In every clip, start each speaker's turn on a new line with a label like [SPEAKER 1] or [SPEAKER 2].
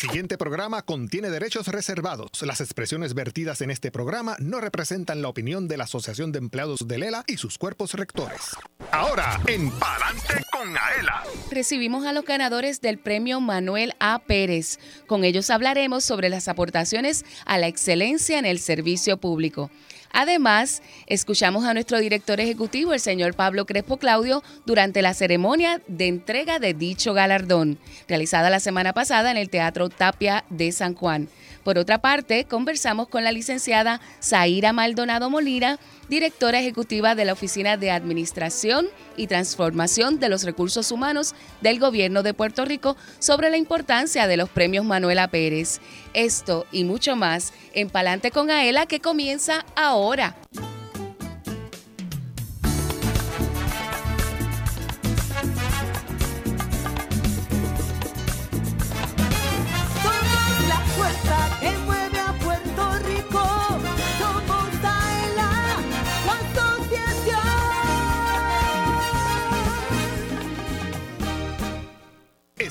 [SPEAKER 1] siguiente programa contiene derechos reservados. Las expresiones vertidas en este programa no representan la opinión de la Asociación de Empleados de Lela y sus cuerpos rectores. Ahora, en Palante con Aela.
[SPEAKER 2] Recibimos a los ganadores del premio Manuel A. Pérez. Con ellos hablaremos sobre las aportaciones a la excelencia en el servicio público. Además, escuchamos a nuestro director ejecutivo, el señor Pablo Crespo Claudio, durante la ceremonia de entrega de dicho galardón, realizada la semana pasada en el Teatro Tapia de San Juan. Por otra parte, conversamos con la licenciada Zaira Maldonado Molina, directora ejecutiva de la Oficina de Administración y Transformación de los Recursos Humanos del Gobierno de Puerto Rico, sobre la importancia de los premios Manuela Pérez. Esto y mucho más en Palante con Aela que comienza ahora.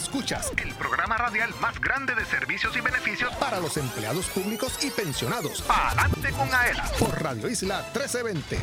[SPEAKER 1] Escuchas el programa radial más grande de servicios y beneficios para los empleados públicos y pensionados. Adelante con AELA por Radio Isla 1320.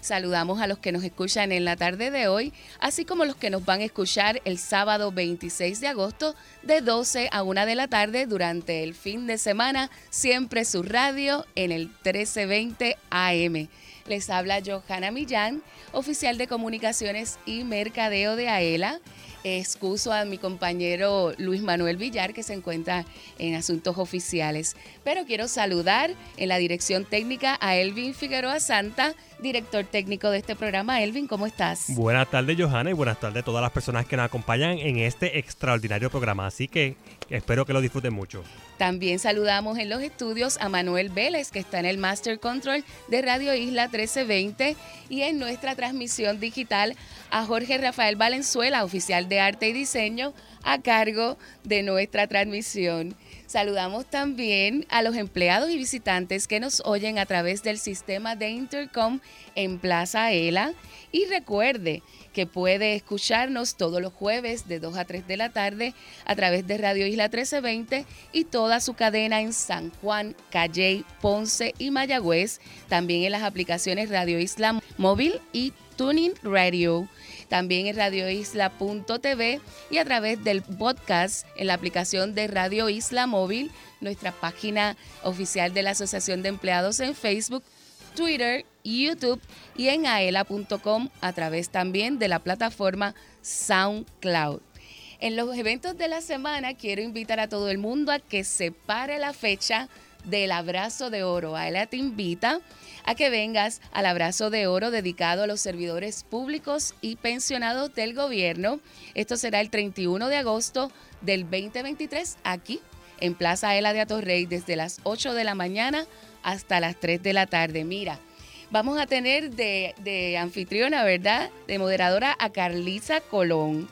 [SPEAKER 2] Saludamos a los que nos escuchan en la tarde de hoy, así como los que nos van a escuchar el sábado 26 de agosto de 12 a 1 de la tarde durante el fin de semana, siempre su radio en el 1320 AM. Les habla Johanna Millán, oficial de comunicaciones y mercadeo de AELA excuso a mi compañero Luis Manuel Villar, que se encuentra en asuntos oficiales. Pero quiero saludar en la dirección técnica a Elvin Figueroa Santa, director técnico de este programa. Elvin, ¿cómo estás?
[SPEAKER 3] Buenas tardes, Johanna, y buenas tardes a todas las personas que nos acompañan en este extraordinario programa. Así que espero que lo disfruten mucho.
[SPEAKER 2] También saludamos en los estudios a Manuel Vélez, que está en el Master Control de Radio Isla 1320, y en nuestra transmisión digital a Jorge Rafael Valenzuela, oficial de arte y diseño, a cargo de nuestra transmisión. Saludamos también a los empleados y visitantes que nos oyen a través del sistema de Intercom en Plaza ELA. Y recuerde que puede escucharnos todos los jueves de 2 a 3 de la tarde a través de Radio Isla 1320 y toda su cadena en San Juan, Calley, Ponce y Mayagüez. También en las aplicaciones Radio Isla Móvil y Tuning Radio también en radioisla.tv y a través del podcast en la aplicación de Radio Isla Móvil, nuestra página oficial de la Asociación de Empleados en Facebook, Twitter, YouTube y en aela.com a través también de la plataforma SoundCloud. En los eventos de la semana quiero invitar a todo el mundo a que separe la fecha del abrazo de oro. Aela te invita a que vengas al abrazo de oro dedicado a los servidores públicos y pensionados del gobierno. Esto será el 31 de agosto del 2023 aquí en Plaza Ela de Atorrey desde las 8 de la mañana hasta las 3 de la tarde. Mira, vamos a tener de, anfitriona, ¿verdad? De moderadora a Carlisa Colón.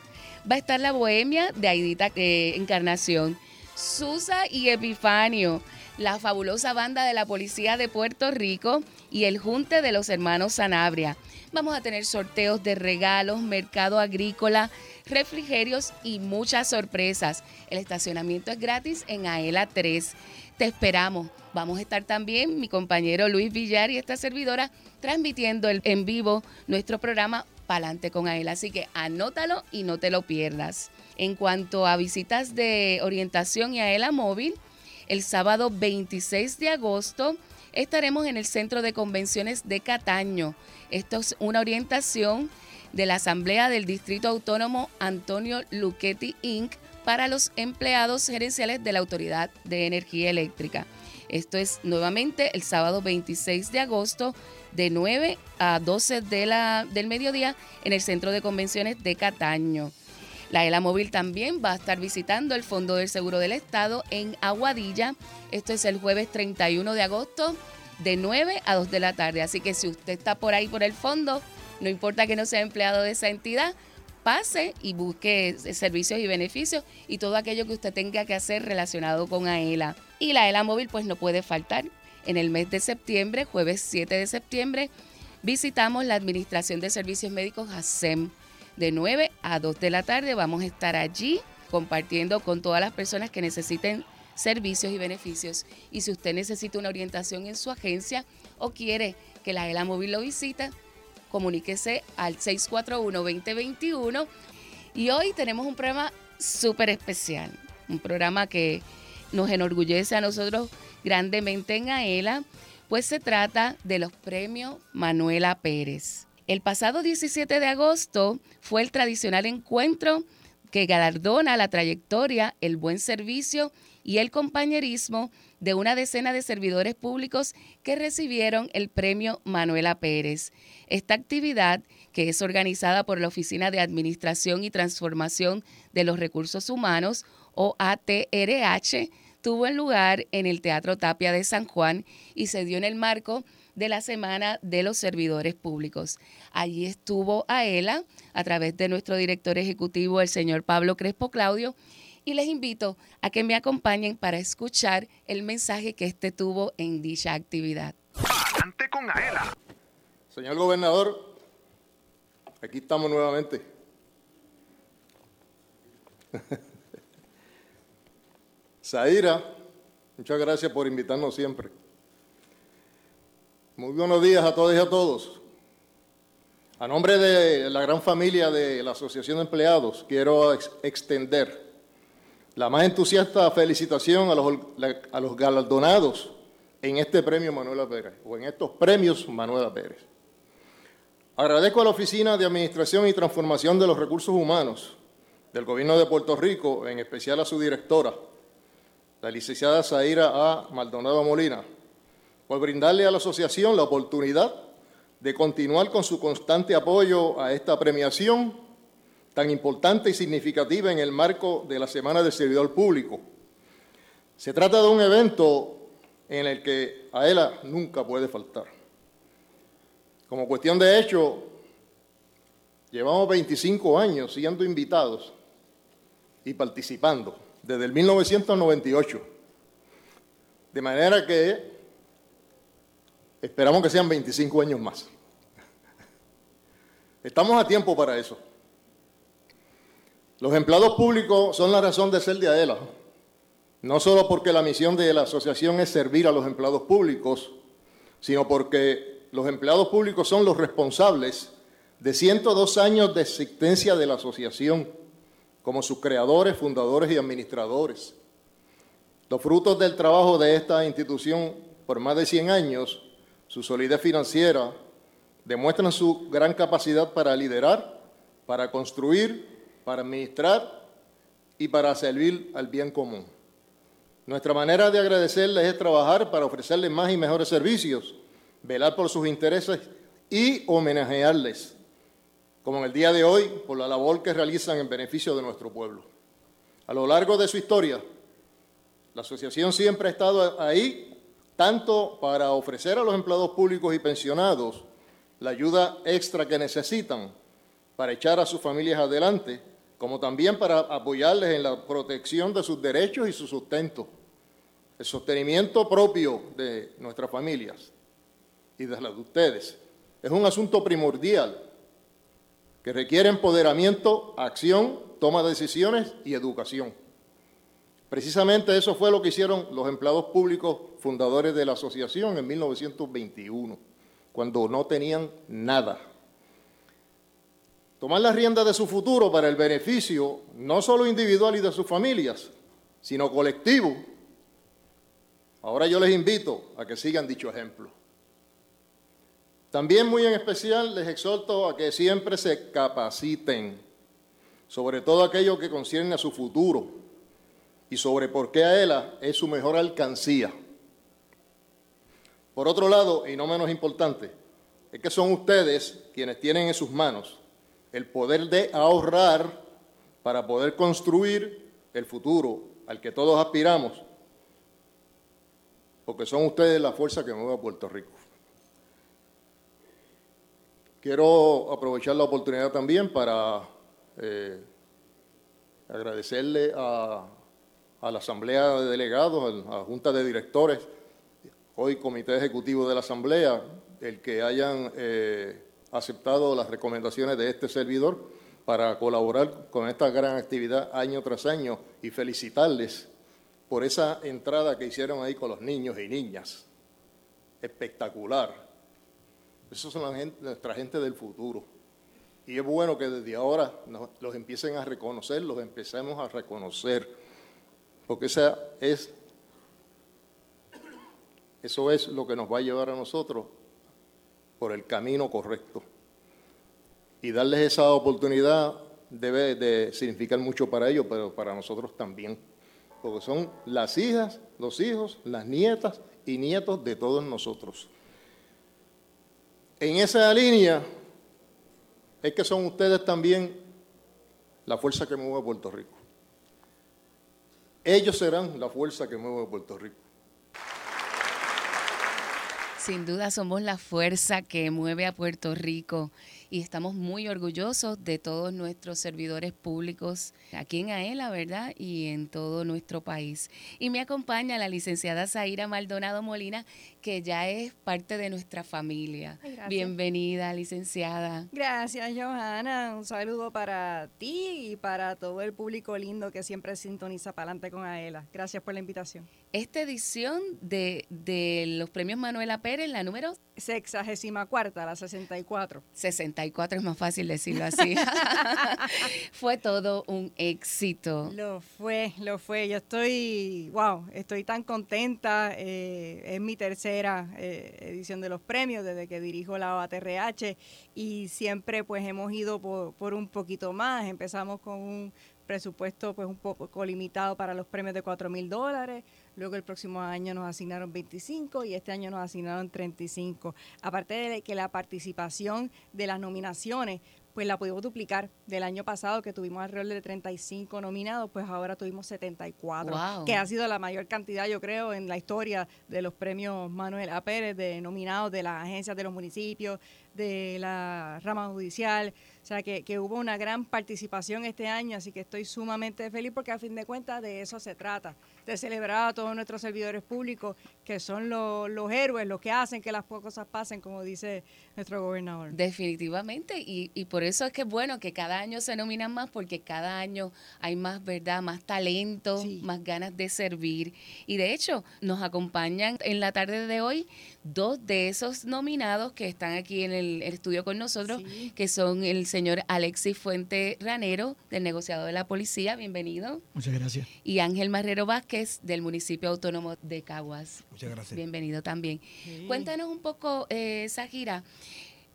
[SPEAKER 2] Va a estar la bohemia de Aidita eh, Encarnación. Susa y Epifanio la fabulosa banda de la Policía de Puerto Rico y el Junte de los Hermanos Sanabria. Vamos a tener sorteos de regalos, mercado agrícola, refrigerios y muchas sorpresas. El estacionamiento es gratis en AELA 3. Te esperamos. Vamos a estar también mi compañero Luis Villar y esta servidora transmitiendo en vivo nuestro programa Palante con AELA. Así que anótalo y no te lo pierdas. En cuanto a visitas de orientación y AELA móvil, el sábado 26 de agosto estaremos en el Centro de Convenciones de Cataño. Esto es una orientación de la Asamblea del Distrito Autónomo Antonio Luchetti Inc. para los empleados gerenciales de la Autoridad de Energía Eléctrica. Esto es nuevamente el sábado 26 de agosto de 9 a 12 de la, del mediodía en el Centro de Convenciones de Cataño. La ELA Móvil también va a estar visitando el Fondo del Seguro del Estado en Aguadilla. Esto es el jueves 31 de agosto de 9 a 2 de la tarde. Así que si usted está por ahí por el fondo, no importa que no sea empleado de esa entidad, pase y busque servicios y beneficios y todo aquello que usted tenga que hacer relacionado con AELA. Y la ELA móvil pues no puede faltar. En el mes de septiembre, jueves 7 de septiembre, visitamos la Administración de Servicios Médicos ASEM de 9 a 2 de la tarde. Vamos a estar allí compartiendo con todas las personas que necesiten servicios y beneficios. Y si usted necesita una orientación en su agencia o quiere que la ELA Móvil lo visite, comuníquese al 641-2021. Y hoy tenemos un programa súper especial, un programa que nos enorgullece a nosotros grandemente en AELA, pues se trata de los premios Manuela Pérez. El pasado 17 de agosto fue el tradicional encuentro que galardona la trayectoria, el buen servicio y el compañerismo de una decena de servidores públicos que recibieron el premio Manuela Pérez. Esta actividad, que es organizada por la Oficina de Administración y Transformación de los Recursos Humanos, o ATRH, tuvo lugar en el Teatro Tapia de San Juan y se dio en el marco de la Semana de los Servidores Públicos. Allí estuvo Aela a través de nuestro director ejecutivo, el señor Pablo Crespo Claudio, y les invito a que me acompañen para escuchar el mensaje que este tuvo en dicha actividad.
[SPEAKER 1] Adelante con Aela.
[SPEAKER 4] Señor gobernador, aquí estamos nuevamente. Zaira, muchas gracias por invitarnos siempre. Muy buenos días a todos y a todos. A nombre de la gran familia de la Asociación de Empleados, quiero extender la más entusiasta felicitación a los, a los galardonados en este premio Manuela Pérez, o en estos premios Manuela Pérez. Agradezco a la Oficina de Administración y Transformación de los Recursos Humanos del Gobierno de Puerto Rico, en especial a su directora, la licenciada Zaira A. Maldonado Molina, por brindarle a la asociación la oportunidad de continuar con su constante apoyo a esta premiación tan importante y significativa en el marco de la Semana del Servidor Público. Se trata de un evento en el que AELA nunca puede faltar. Como cuestión de hecho, llevamos 25 años siendo invitados y participando desde el 1998. De manera que esperamos que sean 25 años más. Estamos a tiempo para eso. Los empleados públicos son la razón de ser de AELA, no solo porque la misión de la asociación es servir a los empleados públicos, sino porque los empleados públicos son los responsables de 102 años de existencia de la asociación, como sus creadores, fundadores y administradores. Los frutos del trabajo de esta institución por más de 100 años, su solidez financiera, demuestran su gran capacidad para liderar, para construir para administrar y para servir al bien común. Nuestra manera de agradecerles es trabajar para ofrecerles más y mejores servicios, velar por sus intereses y homenajearles, como en el día de hoy, por la labor que realizan en beneficio de nuestro pueblo. A lo largo de su historia, la asociación siempre ha estado ahí tanto para ofrecer a los empleados públicos y pensionados la ayuda extra que necesitan para echar a sus familias adelante, como también para apoyarles en la protección de sus derechos y su sustento, el sostenimiento propio de nuestras familias y de las de ustedes. Es un asunto primordial que requiere empoderamiento, acción, toma de decisiones y educación. Precisamente eso fue lo que hicieron los empleados públicos fundadores de la asociación en 1921, cuando no tenían nada tomar la rienda de su futuro para el beneficio no solo individual y de sus familias, sino colectivo. Ahora yo les invito a que sigan dicho ejemplo. También muy en especial les exhorto a que siempre se capaciten sobre todo aquello que concierne a su futuro y sobre por qué a ella es su mejor alcancía. Por otro lado, y no menos importante, es que son ustedes quienes tienen en sus manos el poder de ahorrar para poder construir el futuro al que todos aspiramos, porque son ustedes la fuerza que mueve a Puerto Rico. Quiero aprovechar la oportunidad también para eh, agradecerle a, la Asamblea de Delegados, a la Junta de Directores, hoy Comité Ejecutivo de la Asamblea, el que hayan... Eh, aceptado las recomendaciones de este servidor para colaborar con esta gran actividad año tras año y felicitarles por esa entrada que hicieron ahí con los niños y niñas. Espectacular. Esos son la nuestra gente del futuro. Y es bueno que desde ahora los empiecen a reconocer, los empecemos a reconocer, porque esa es, eso es lo que nos va a llevar a nosotros por el camino correcto. Y darles esa oportunidad debe de significar mucho para ellos, pero para nosotros también porque son las hijas, los hijos, las nietas y nietos de todos nosotros. En esa línea es que son ustedes también la fuerza que mueve a Puerto Rico. Ellos serán la fuerza que mueve a Puerto Rico.
[SPEAKER 2] Sin duda somos la fuerza que mueve a Puerto Rico y estamos muy orgullosos de todos nuestros servidores públicos aquí en AELA, ¿verdad? Y en todo nuestro país. Y me acompaña la licenciada Zaira Maldonado Molina, que ya es parte de nuestra familia. Bienvenida, licenciada.
[SPEAKER 5] Gracias, Johanna. Un saludo para ti y para todo el público lindo que siempre sintoniza para adelante con AELA. Gracias por la invitación.
[SPEAKER 2] Esta edición de, de los premios Manuela Pérez, la número
[SPEAKER 5] sexagésima cuarta, la 64.
[SPEAKER 2] 64 es más fácil decirlo así. fue todo un éxito.
[SPEAKER 5] Lo fue, lo fue. Yo estoy, wow, estoy tan contenta. Eh, es mi tercera eh, edición de los premios desde que dirijo la OATRH y siempre pues hemos ido por, por un poquito más. Empezamos con un presupuesto pues un poco limitado para los premios de 4 mil dólares. Luego el próximo año nos asignaron 25 y este año nos asignaron 35. Aparte de que la participación de las nominaciones pues la pudimos duplicar del año pasado que tuvimos alrededor de 35 nominados, pues ahora tuvimos 74, que ha sido la mayor cantidad, yo creo, en la historia de los premios Manuel A. Pérez, de nominados de las agencias de los municipios, de la rama judicial. Sea, que, que, hubo una gran participación este año, así que estoy sumamente feliz porque a fin de cuentas de eso se trata, de celebrar a todos nuestros servidores públicos, que son los héroes, los que hacen que las cosas pasen, como dice nuestro gobernador.
[SPEAKER 2] Definitivamente, y, y por eso es que es bueno que cada año se nominan más, porque cada año hay más verdad, más talento, más ganas de servir. Y de hecho, nos acompañan en la tarde de hoy dos de esos nominados que están aquí en el, estudio con nosotros, que son el señor Alexis Fuente Ranero, del negociado de la policía, bienvenido.
[SPEAKER 6] Muchas gracias.
[SPEAKER 2] Y Ángel Marrero Vázquez, del municipio autónomo de Caguas.
[SPEAKER 6] Muchas gracias.
[SPEAKER 2] Bienvenido también. Cuéntanos un poco, eh, Sajira,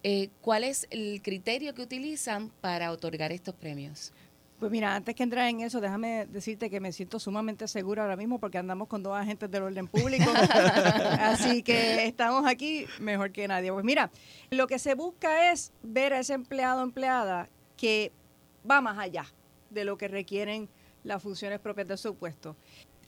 [SPEAKER 2] eh, ¿cuál es el criterio que utilizan para otorgar estos premios?
[SPEAKER 5] Pues mira, antes que entrar en eso, déjame decirte que me siento sumamente segura ahora mismo porque andamos con dos agentes del orden público. Así que estamos aquí mejor que nadie. Pues mira, lo que se busca es ver a ese empleado o empleada que va más allá de lo que requieren las funciones propias de su puesto.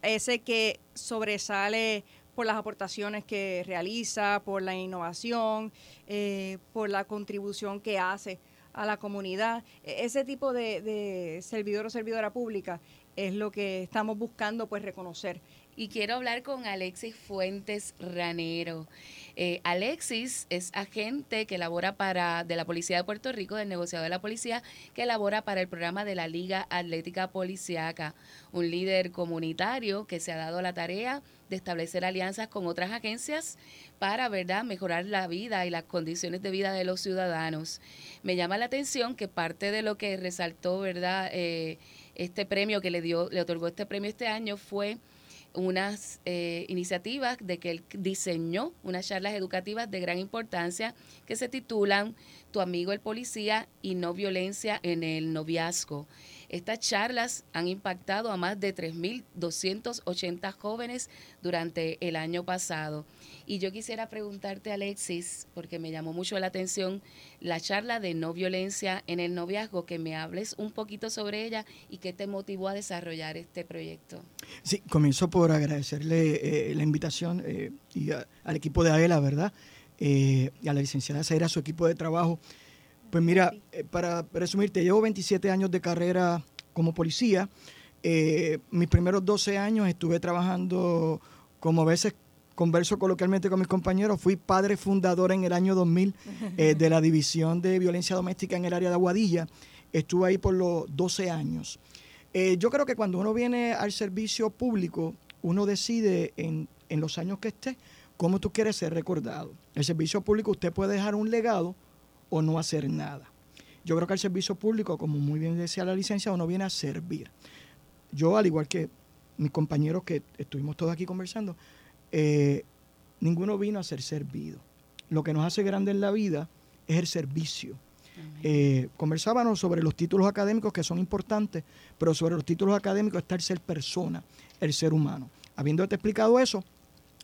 [SPEAKER 5] Ese que sobresale por las aportaciones que realiza, por la innovación, eh, por la contribución que hace a la comunidad. E, ese tipo de, servidor o servidora pública es lo que estamos buscando pues reconocer.
[SPEAKER 2] Y quiero hablar con Alexis Fuentes Ranero. Eh, Alexis es agente que labora para de la Policía de Puerto Rico, del negociado de la policía, que labora para el programa de la Liga Atlética Policiaca, un líder comunitario que se ha dado la tarea de establecer alianzas con otras agencias para, ¿verdad?, mejorar la vida y las condiciones de vida de los ciudadanos. Me llama la atención que parte de lo que resaltó, ¿verdad?, eh, este premio que le dio, le otorgó este premio este año fue unas eh, iniciativas de que él diseñó unas charlas educativas de gran importancia que se titulan Tu amigo el policía y no violencia en el noviazgo. Estas charlas han impactado a más de 3.280 jóvenes durante el año pasado. Y yo quisiera preguntarte, Alexis, porque me llamó mucho la atención la charla de no violencia en el noviazgo, que me hables un poquito sobre ella y qué te motivó a desarrollar este proyecto.
[SPEAKER 6] Sí, comienzo por agradecerle eh, la invitación eh, y al equipo de AELA, ¿verdad? Eh, y a la licenciada Zaira, su equipo de trabajo. Pues mira, para resumirte, llevo 27 años de carrera como policía. mis primeros 12 años estuve trabajando como a veces converso coloquialmente con mis compañeros, fui padre fundador en el año 2000 eh, de la División de Violencia Doméstica en el área de Aguadilla. estuve ahí por los 12 años. Eh, yo creo que cuando uno viene al servicio público, uno decide en, en los años que esté cómo tú quieres ser recordado. El servicio público usted puede dejar un legado o no hacer nada. Yo creo que el servicio público, como muy bien decía la licencia, uno viene a servir. Yo, al igual que mis compañeros que estuvimos todos aquí conversando, eh, ninguno vino a ser servido. Lo que nos hace grande en la vida es el servicio. Eh, conversábamos sobre los títulos académicos que son importantes, pero sobre los títulos académicos está el ser persona, el ser humano. Habiéndote explicado eso,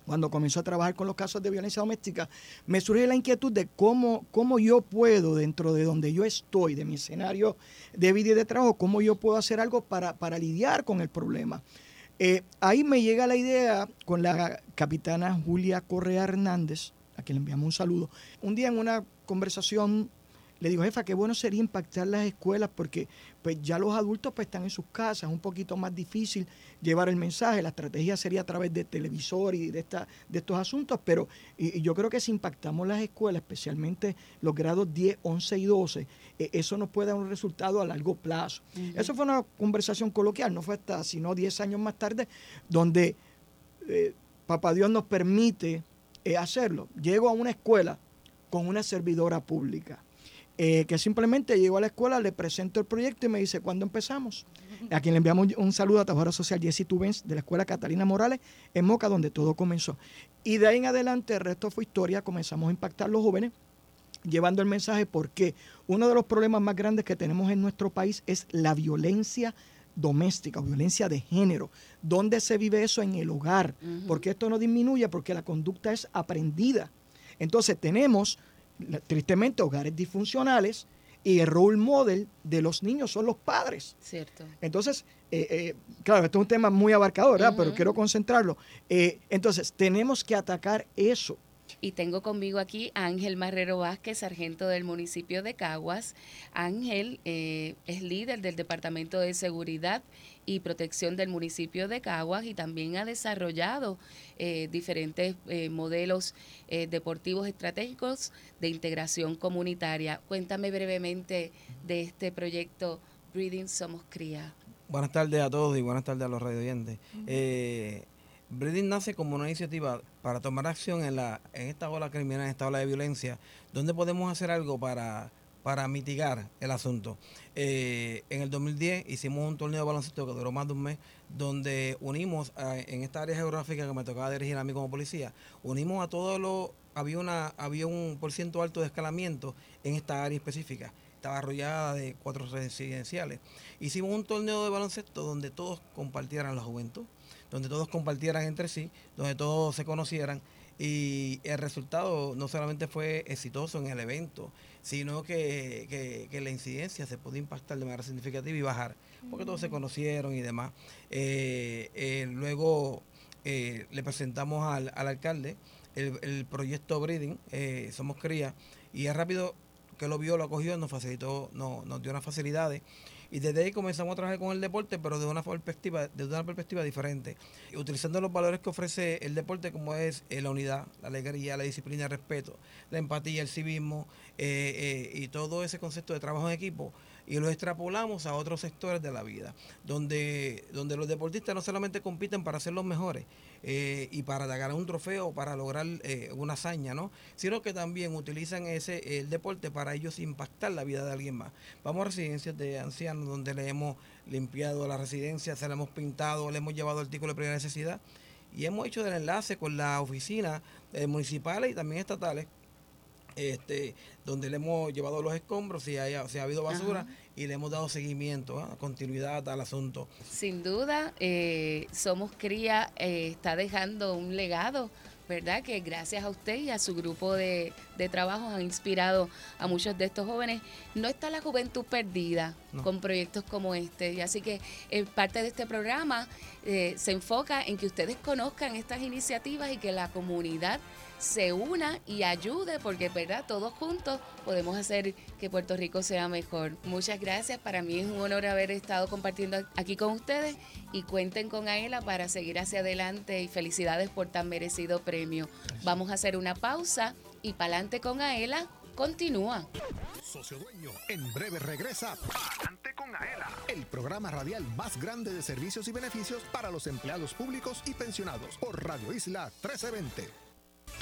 [SPEAKER 6] cuando comenzó a trabajar con los casos de violencia doméstica, me surge la inquietud de cómo, cómo yo puedo, dentro de donde yo estoy, de mi escenario de vida y de trabajo, cómo yo puedo hacer algo para, para lidiar con el problema. Eh, ahí me llega la idea con la capitana Julia Correa Hernández, a quien le enviamos un saludo. Un día en una conversación le digo, jefa, qué bueno sería impactar las escuelas porque pues ya los adultos pues están en sus casas, es un poquito más difícil llevar el mensaje, la estrategia sería a través de televisor y de, esta, de estos asuntos, pero y, yo creo que si impactamos las escuelas, especialmente los grados 10, 11 y 12, eh, eso nos puede dar un resultado a largo plazo. Eso fue una conversación coloquial, no fue hasta sino 10 años más tarde, donde eh, Papá Dios nos permite eh, hacerlo. Llego a una escuela con una servidora pública eh, que simplemente llego a la escuela, le presento el proyecto y me dice, ¿cuándo empezamos? A quien le enviamos un saludo a Trabajadora Social Jessy Tubens de la Escuela Catalina Morales en Moca, donde todo comenzó. Y de ahí en adelante, el resto fue historia, comenzamos a impactar a los jóvenes llevando el mensaje porque uno de los problemas más grandes que tenemos en nuestro país es la violencia doméstica, violencia de género. ¿Dónde se vive eso? En el hogar. Porque esto no disminuye, porque la conducta es aprendida. Entonces tenemos tristemente, hogares disfuncionales y el role model de los niños son los padres.
[SPEAKER 2] Cierto.
[SPEAKER 6] Entonces, eh, eh, claro, esto es un tema muy abarcador, ¿verdad? pero quiero concentrarlo. Eh, entonces, tenemos que atacar eso.
[SPEAKER 2] Y tengo conmigo aquí a Ángel Marrero Vázquez, sargento del municipio de Caguas. Ángel es líder del Departamento de Seguridad y Protección del municipio de Caguas y también ha desarrollado eh, diferentes eh, modelos eh, deportivos estratégicos de integración comunitaria. Cuéntame brevemente de este proyecto Breeding Somos Cría.
[SPEAKER 7] Buenas tardes a todos y buenas tardes a los radioyentes. Breeding nace como una iniciativa para tomar acción en, la, en esta ola criminal, en esta ola de violencia, donde podemos hacer algo para para mitigar el asunto. Eh, en el 2010 hicimos un torneo de baloncesto que duró más de un mes, donde unimos en esta área geográfica que me tocaba dirigir a mí como policía, unimos a todos los, había, una, había un por ciento alto de escalamiento en esta área específica. Estaba arrollada de cuatro residenciales. Hicimos un torneo de baloncesto donde todos compartieran la juventud, donde todos compartieran entre sí, donde todos se conocieran y el resultado no solamente fue exitoso en el evento, sino que, la incidencia se pudo impactar de manera significativa y bajar, porque todos se conocieron y demás. Eh, eh, luego eh, le presentamos al, alcalde el, proyecto Breeding, Somos Cría, y es rápido que lo vio, lo acogió, nos facilitó, nos dio unas facilidades y desde ahí comenzamos a trabajar con el deporte, pero de una perspectiva, desde una perspectiva diferente, utilizando los valores que ofrece el deporte, como es eh, la unidad, la alegría, la disciplina, el respeto, la empatía, el civismo eh, eh, y todo ese concepto de trabajo en equipo y lo extrapolamos a otros sectores de la vida, donde, donde los deportistas no solamente compiten para ser los mejores eh, y para ganar un trofeo para lograr eh, una hazaña, ¿no? sino que también utilizan ese el deporte para ellos impactar la vida de alguien más. Vamos a residencias de ancianos donde le hemos limpiado la residencia, se la hemos pintado, le hemos llevado artículos de primera necesidad y hemos hecho el enlace con las oficinas eh, municipales y también estatales este, donde le hemos llevado los escombros si, haya, si ha habido basura y le hemos dado seguimiento, ¿ah? continuidad al asunto.
[SPEAKER 2] Sin duda, eh, Somos Cría eh, está dejando un legado. ¿Verdad? Que gracias a usted y a su grupo de, de trabajo han inspirado a muchos de estos jóvenes. No está la juventud perdida con proyectos como este. Y así que eh, parte de este programa se enfoca en que ustedes conozcan estas iniciativas y que la comunidad se una y ayude, porque verdad, todos juntos podemos hacer que Puerto Rico sea mejor. Muchas gracias, para mí es un honor haber estado compartiendo aquí con ustedes y cuenten con Aela para seguir hacia adelante y felicidades por tan merecido premio. Vamos a hacer una pausa y pa'lante con Aela continúa.
[SPEAKER 1] Socio Dueño, en breve regresa el programa radial más grande de servicios y beneficios para los empleados públicos y pensionados por Radio Isla 1320.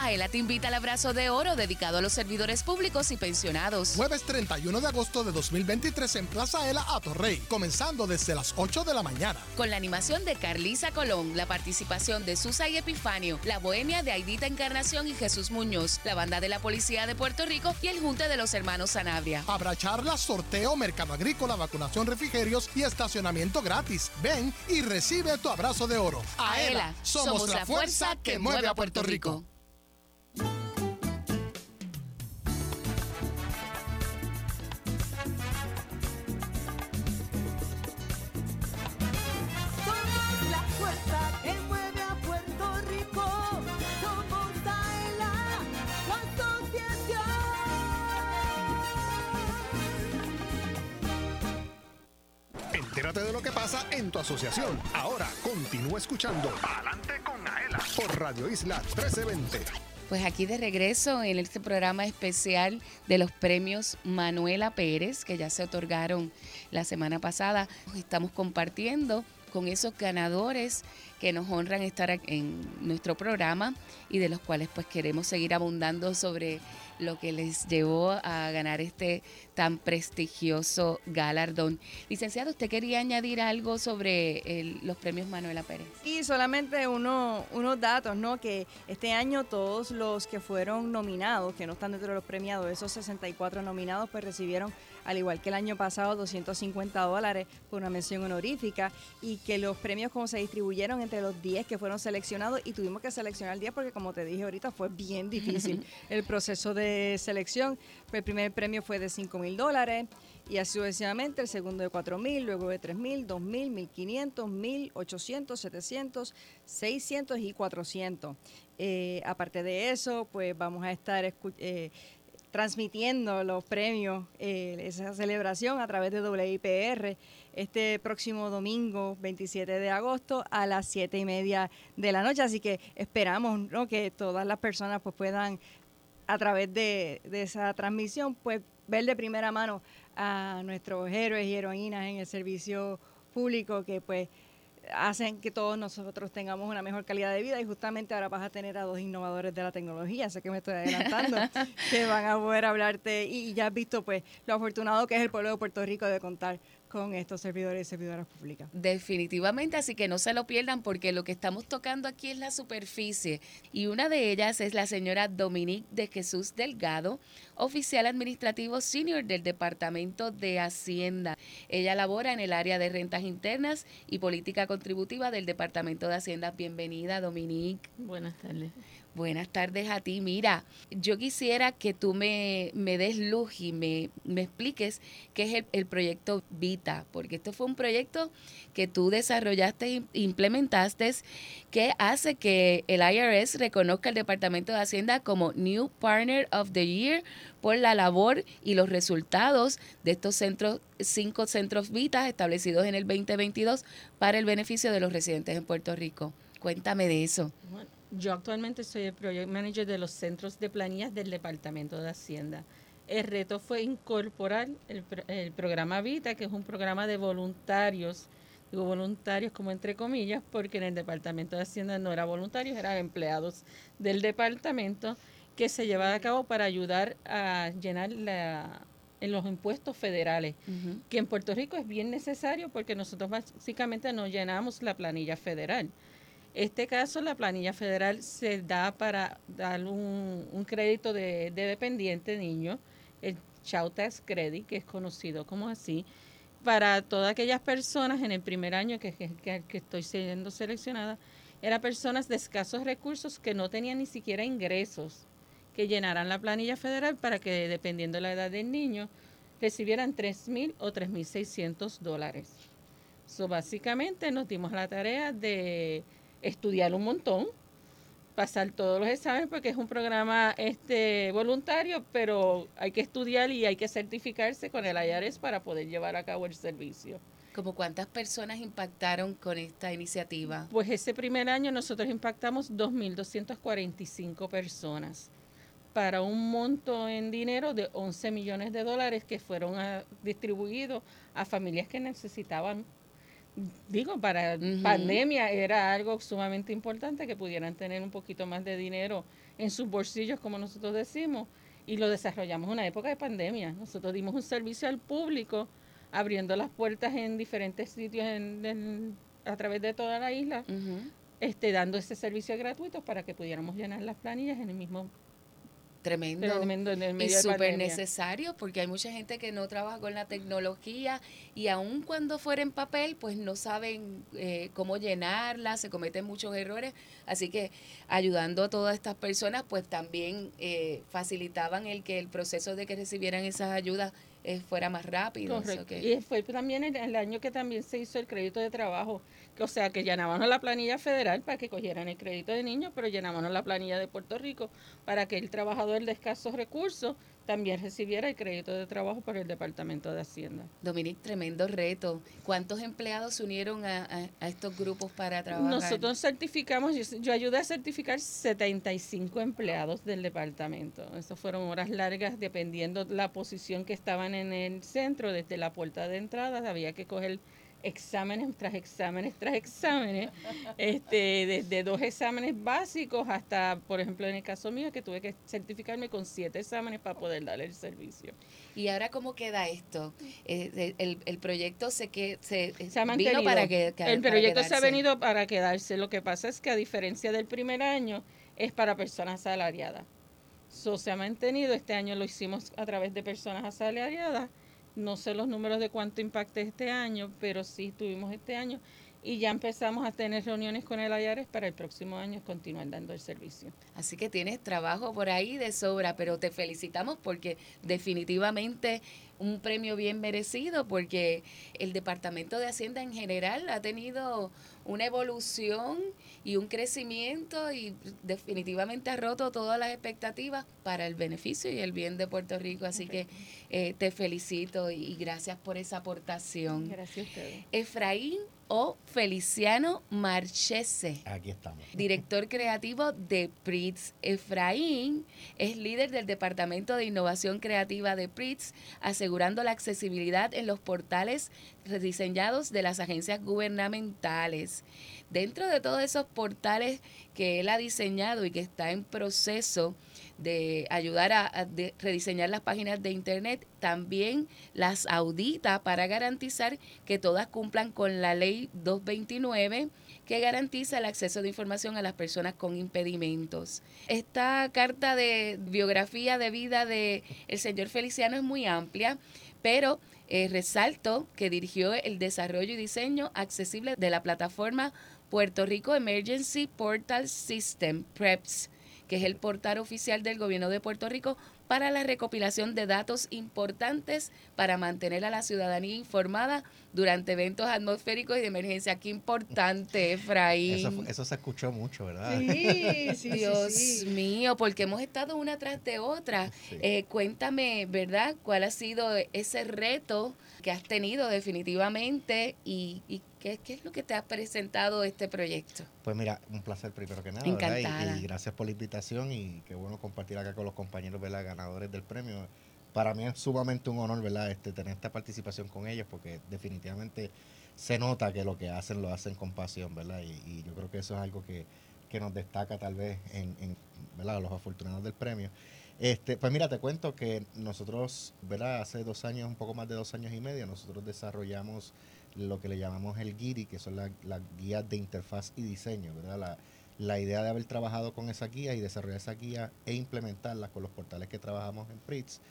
[SPEAKER 2] Aela te invita al abrazo de oro dedicado a los servidores públicos y pensionados.
[SPEAKER 8] Jueves 31 de agosto de 2023 en Plaza Aela Atorrey, comenzando desde las 8 de la mañana.
[SPEAKER 2] Con la animación de Carlisa Colón, la participación de Susa y Epifanio, la bohemia de Aidita Encarnación y Jesús Muñoz, la banda de la Policía de Puerto Rico y el Junte de los Hermanos Sanabria.
[SPEAKER 8] Habrá charlas, sorteo, mercado agrícola, vacunación, refrigerios y estacionamiento gratis. Ven y recibe tu abrazo de oro.
[SPEAKER 2] Aela, somos, la fuerza que mueve a Puerto Rico.
[SPEAKER 1] Entérate de lo que pasa en tu asociación. Ahora continúa escuchando Adelante con Aela por Radio Isla 1320.
[SPEAKER 2] Pues aquí de regreso en este programa especial de los premios Manuela Pérez, que ya se otorgaron la semana pasada. Estamos compartiendo con esos ganadores que nos honran estar en nuestro programa y de los cuales pues queremos seguir abundando sobre lo que les llevó a ganar este tan prestigioso galardón. Licenciado, ¿usted quería añadir algo sobre los premios Manuela Pérez?
[SPEAKER 5] Y solamente uno, unos datos, ¿no? Que este año todos los que fueron nominados, que no están dentro de los premiados, esos 64 nominados, pues recibieron, al igual que el año pasado, 250 dólares por una mención honorífica y que los premios como se distribuyeron entre los 10 que fueron seleccionados y tuvimos que seleccionar 10 porque como te dije ahorita fue bien difícil el proceso de selección. El primer premio fue de 5 mil dólares y así sucesivamente, el segundo de 4 mil, luego de 3 mil, 2 mil, 1500, 1800, 700, 600 y 400. Eh, aparte de eso, pues vamos a estar eh, transmitiendo los premios, eh, esa celebración a través de WIPR este próximo domingo 27 de agosto a las 7 y media de la noche. Así que esperamos que todas las personas pues, puedan a través de, de esa transmisión pues ver de primera mano a nuestros héroes y heroínas en el servicio público que pues hacen que todos nosotros tengamos una mejor calidad de vida y justamente ahora vas a tener a dos innovadores de la tecnología, sé que me estoy adelantando, que van a poder hablarte y ya has visto pues lo afortunado que es el pueblo de Puerto Rico de contar con estos servidores y servidoras públicas.
[SPEAKER 2] Definitivamente, así que no se lo pierdan porque lo que estamos tocando aquí es la superficie y una de ellas es la señora Dominique de Jesús Delgado, oficial administrativo senior del Departamento de Hacienda. Ella labora en el área de rentas internas y política contributiva del Departamento de Hacienda. Bienvenida, Dominique.
[SPEAKER 9] Buenas tardes.
[SPEAKER 2] Buenas tardes a ti. Mira, yo quisiera que tú me, me des luz y me, me expliques qué es el, el, proyecto Vita, porque esto fue un proyecto que tú desarrollaste e implementaste que hace que el IRS reconozca al Departamento de Hacienda como New Partner of the Year por la labor y los resultados de estos centros, cinco centros Vita establecidos en el 2022 para el beneficio de los residentes en Puerto Rico. Cuéntame de eso.
[SPEAKER 9] Yo actualmente soy el Project Manager de los centros de planillas del Departamento de Hacienda. El reto fue incorporar el, el, programa Vita, que es un programa de voluntarios, digo voluntarios como entre comillas, porque en el Departamento de Hacienda no eran voluntarios, eran empleados del departamento, que se llevaba a cabo para ayudar a llenar la, en los impuestos federales, que en Puerto Rico es bien necesario porque nosotros básicamente no llenamos la planilla federal. Este caso, la planilla federal se da para dar un, crédito de, dependiente niño, el Child Tax Credit, que es conocido como así, para todas aquellas personas en el primer año que, que, que estoy siendo seleccionada, eran personas de escasos recursos que no tenían ni siquiera ingresos, que llenaran la planilla federal para que, dependiendo de la edad del niño, recibieran $3,000 o $3,600 dólares. So, básicamente nos dimos la tarea de estudiar un montón, pasar todos los exámenes porque es un programa este voluntario, pero hay que estudiar y hay que certificarse con el IARES para poder llevar a cabo el servicio.
[SPEAKER 2] ¿Como cuántas personas impactaron con esta iniciativa?
[SPEAKER 9] Pues ese primer año nosotros impactamos 2.245 personas para un monto en dinero de 11 millones de dólares que fueron a- distribuidos a familias que necesitaban. Digo, para pandemia era algo sumamente importante que pudieran tener un poquito más de dinero en sus bolsillos, como nosotros decimos, y lo desarrollamos en una época de pandemia. Nosotros dimos un servicio al público, abriendo las puertas en diferentes sitios en- en- a través de toda la isla,
[SPEAKER 2] Ujú.
[SPEAKER 9] este, dando ese servicio gratuito para que pudiéramos llenar las planillas en el mismo
[SPEAKER 2] Tremendo.
[SPEAKER 9] tremendo en el
[SPEAKER 2] Y
[SPEAKER 9] medio de
[SPEAKER 2] súper necesario porque hay mucha gente que no trabaja con la tecnología y aun cuando fuera en papel, pues no saben eh, cómo llenarla, se cometen muchos errores. Así que ayudando a todas estas personas, pues también eh, facilitaban el que el proceso de que recibieran esas ayudas eh, fuera más rápido.
[SPEAKER 9] Correcto.
[SPEAKER 2] So que-
[SPEAKER 9] Y fue también el, el año que también se hizo el crédito de trabajo, que, o sea, que llenábamos la planilla federal para que cogieran el crédito de niños, pero llenábamos la planilla de Puerto Rico para que el trabajador de escasos recursos también recibiera el crédito de trabajo por el Departamento de Hacienda.
[SPEAKER 2] Dominic, tremendo reto. ¿Cuántos empleados se unieron a, a- a estos grupos para trabajar?
[SPEAKER 9] Nosotros certificamos, yo, yo ayudé a certificar 75 empleados del departamento. Esas fueron horas largas dependiendo la posición que estaban en el centro, desde la puerta de entrada había que coger exámenes tras exámenes tras exámenes, este, desde dos exámenes básicos hasta, por ejemplo, en el caso mío, que tuve que certificarme con siete exámenes para poder dar el servicio.
[SPEAKER 2] ¿Y ahora cómo queda esto? Eh, el, el proyecto se, que, se,
[SPEAKER 9] se ha
[SPEAKER 2] vino
[SPEAKER 9] mantenido.
[SPEAKER 2] para que, que-
[SPEAKER 9] el
[SPEAKER 2] para
[SPEAKER 9] proyecto se ha venido para quedarse. Lo que pasa es que a diferencia del primer año, es para personas asalariadas. So, se ha mantenido. Este año lo hicimos a través de personas asalariadas. No sé los números de cuánto impacte este año, pero sí tuvimos este año. Y ya empezamos a tener reuniones con el AYARES para el próximo año continuar dando el servicio.
[SPEAKER 2] Así que tienes trabajo por ahí de sobra, pero te felicitamos porque definitivamente un premio bien merecido porque el Departamento de Hacienda en general ha tenido una evolución y un crecimiento y definitivamente ha roto todas las expectativas para el beneficio y el bien de Puerto Rico. Así que eh, te felicito y gracias por esa aportación.
[SPEAKER 9] Gracias a ustedes.
[SPEAKER 2] Efraín o Feliciano Marchese
[SPEAKER 10] Aquí estamos.
[SPEAKER 2] director creativo de PRITS. Efraín es líder del Departamento de Innovación Creativa de PRITS, asegurando la accesibilidad en los portales rediseñados de las agencias gubernamentales. Dentro de todos esos portales que él ha diseñado y que está en proceso de ayudar a, rediseñar las páginas de internet, también las audita para garantizar que todas cumplan con la ley 229 que garantiza el acceso de información a las personas con impedimentos. Esta carta de biografía de vida de el señor Feliciano es muy amplia, pero eh, resalto que dirigió el desarrollo y diseño accesible de la plataforma Puerto Rico Emergency Portal System, PREPS, que es el portal oficial del gobierno de Puerto Rico para la recopilación de datos importantes para mantener a la ciudadanía informada durante eventos atmosféricos y de emergencia. Qué importante, Efraín.
[SPEAKER 10] Eso, fue- eso se escuchó mucho, ¿verdad?
[SPEAKER 5] Sí, sí,
[SPEAKER 2] Dios
[SPEAKER 5] sí, sí.
[SPEAKER 2] mío, porque hemos estado una tras de otra.
[SPEAKER 10] Sí.
[SPEAKER 2] Eh, cuéntame, ¿verdad? ¿Cuál ha sido ese reto que has tenido definitivamente y, y qué, qué es lo que te ha presentado este proyecto?
[SPEAKER 10] Pues mira, un placer primero que nada,
[SPEAKER 2] Encantada.
[SPEAKER 10] Y, gracias por la invitación y qué bueno compartir acá con los compañeros, ¿verdad? Ganadores del premio. Para mí es sumamente un honor, ¿verdad? Este, tener esta participación con ellos porque definitivamente se nota que lo que hacen lo hacen con pasión, ¿verdad? Y, y yo creo que eso es algo que, que nos destaca tal vez en, en, ¿verdad? los afortunados del premio. Este, pues mira, te cuento que nosotros, ¿verdad? Hace dos años, un poco más de dos años y medio, nosotros desarrollamos lo que le llamamos el GIRI, que son las las guías de interfaz y diseño, ¿verdad? La, la idea de haber trabajado con esa guía y desarrollar esa guía e implementarla con los portales que trabajamos en PRITS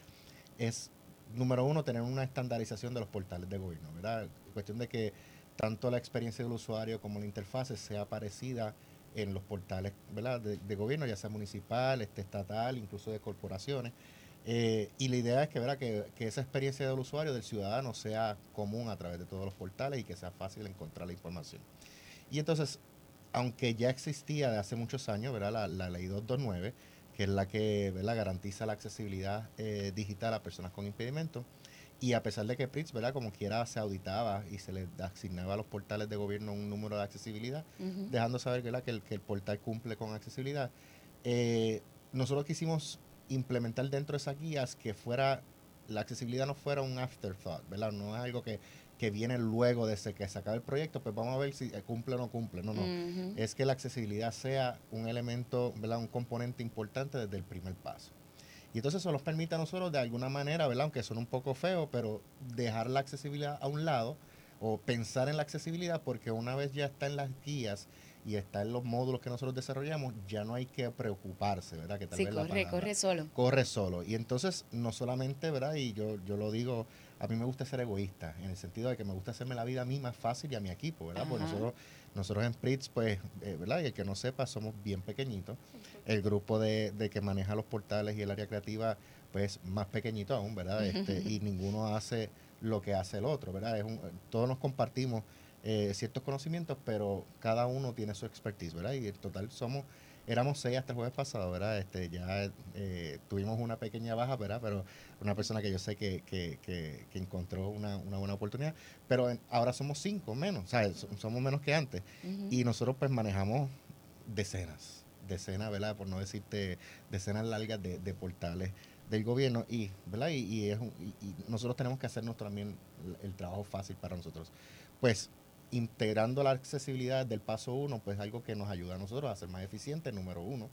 [SPEAKER 10] es, número uno, tener una estandarización de los portales de gobierno, ¿verdad? Cuestión de que tanto la experiencia del usuario como la interfaz sea parecida en los portales ¿verdad? De, de gobierno, ya sea municipal, este, estatal, incluso de corporaciones. Eh, y la idea es que, ¿verdad? Que, que esa experiencia del usuario, del ciudadano, sea común a través de todos los portales y que sea fácil encontrar la información. Y entonces, aunque ya existía de hace muchos años, ¿verdad? La, la ley 229, que es la que ¿verdad? garantiza la accesibilidad eh, digital a personas con impedimentos, y a pesar de que PRITS, ¿verdad? como quiera, se auditaba y se le asignaba a los portales de gobierno un número de accesibilidad, dejando saber ¿verdad? Que, el, que el portal cumple con accesibilidad, eh, nosotros quisimos implementar dentro de esas guías que fuera, la accesibilidad no fuera un afterthought, ¿verdad? No es algo que, que viene luego de ese, que se acabe el proyecto, pues vamos a ver si eh, cumple o no cumple. No, no. Es que la accesibilidad sea un elemento, ¿verdad? Un componente importante desde el primer paso. Y entonces eso nos permite a nosotros de alguna manera, ¿verdad? Aunque son un poco feo, pero dejar la accesibilidad a un lado o pensar en la accesibilidad porque una vez ya está en las guías y está en los módulos que nosotros desarrollamos, ya no hay que preocuparse, ¿verdad? Que
[SPEAKER 2] tal sí, corre, corre solo.
[SPEAKER 10] Corre solo. Y entonces, no solamente, ¿verdad? Y yo, yo lo digo, a mí me gusta ser egoísta, en el sentido de que me gusta hacerme la vida a mí más fácil y a mi equipo, ¿verdad? Porque nosotros, nosotros en Pritz, pues, eh, ¿verdad? Y el que no sepa, somos bien pequeñitos. El grupo de, de que maneja los portales y el área creativa, pues, más pequeñito aún, ¿verdad? Este, y ninguno hace lo que hace el otro, ¿verdad? Es un, todos nos compartimos eh, ciertos conocimientos, pero cada uno tiene su expertise, ¿verdad? Y en total somos, éramos seis hasta el jueves pasado, ¿verdad? Este, ya eh, tuvimos una pequeña baja, ¿verdad? Pero una persona que yo sé que, que, que, encontró una, una, buena oportunidad, pero ahora somos cinco menos, o sea, somos menos que antes. Y nosotros pues manejamos decenas, decenas, ¿verdad? Por no decirte decenas largas de, de portales del gobierno y, ¿verdad? Y, es y, nosotros tenemos que hacernos también el, trabajo fácil para nosotros. Pues integrando la accesibilidad del paso uno, pues algo que nos ayuda a nosotros a ser más eficientes, número uno,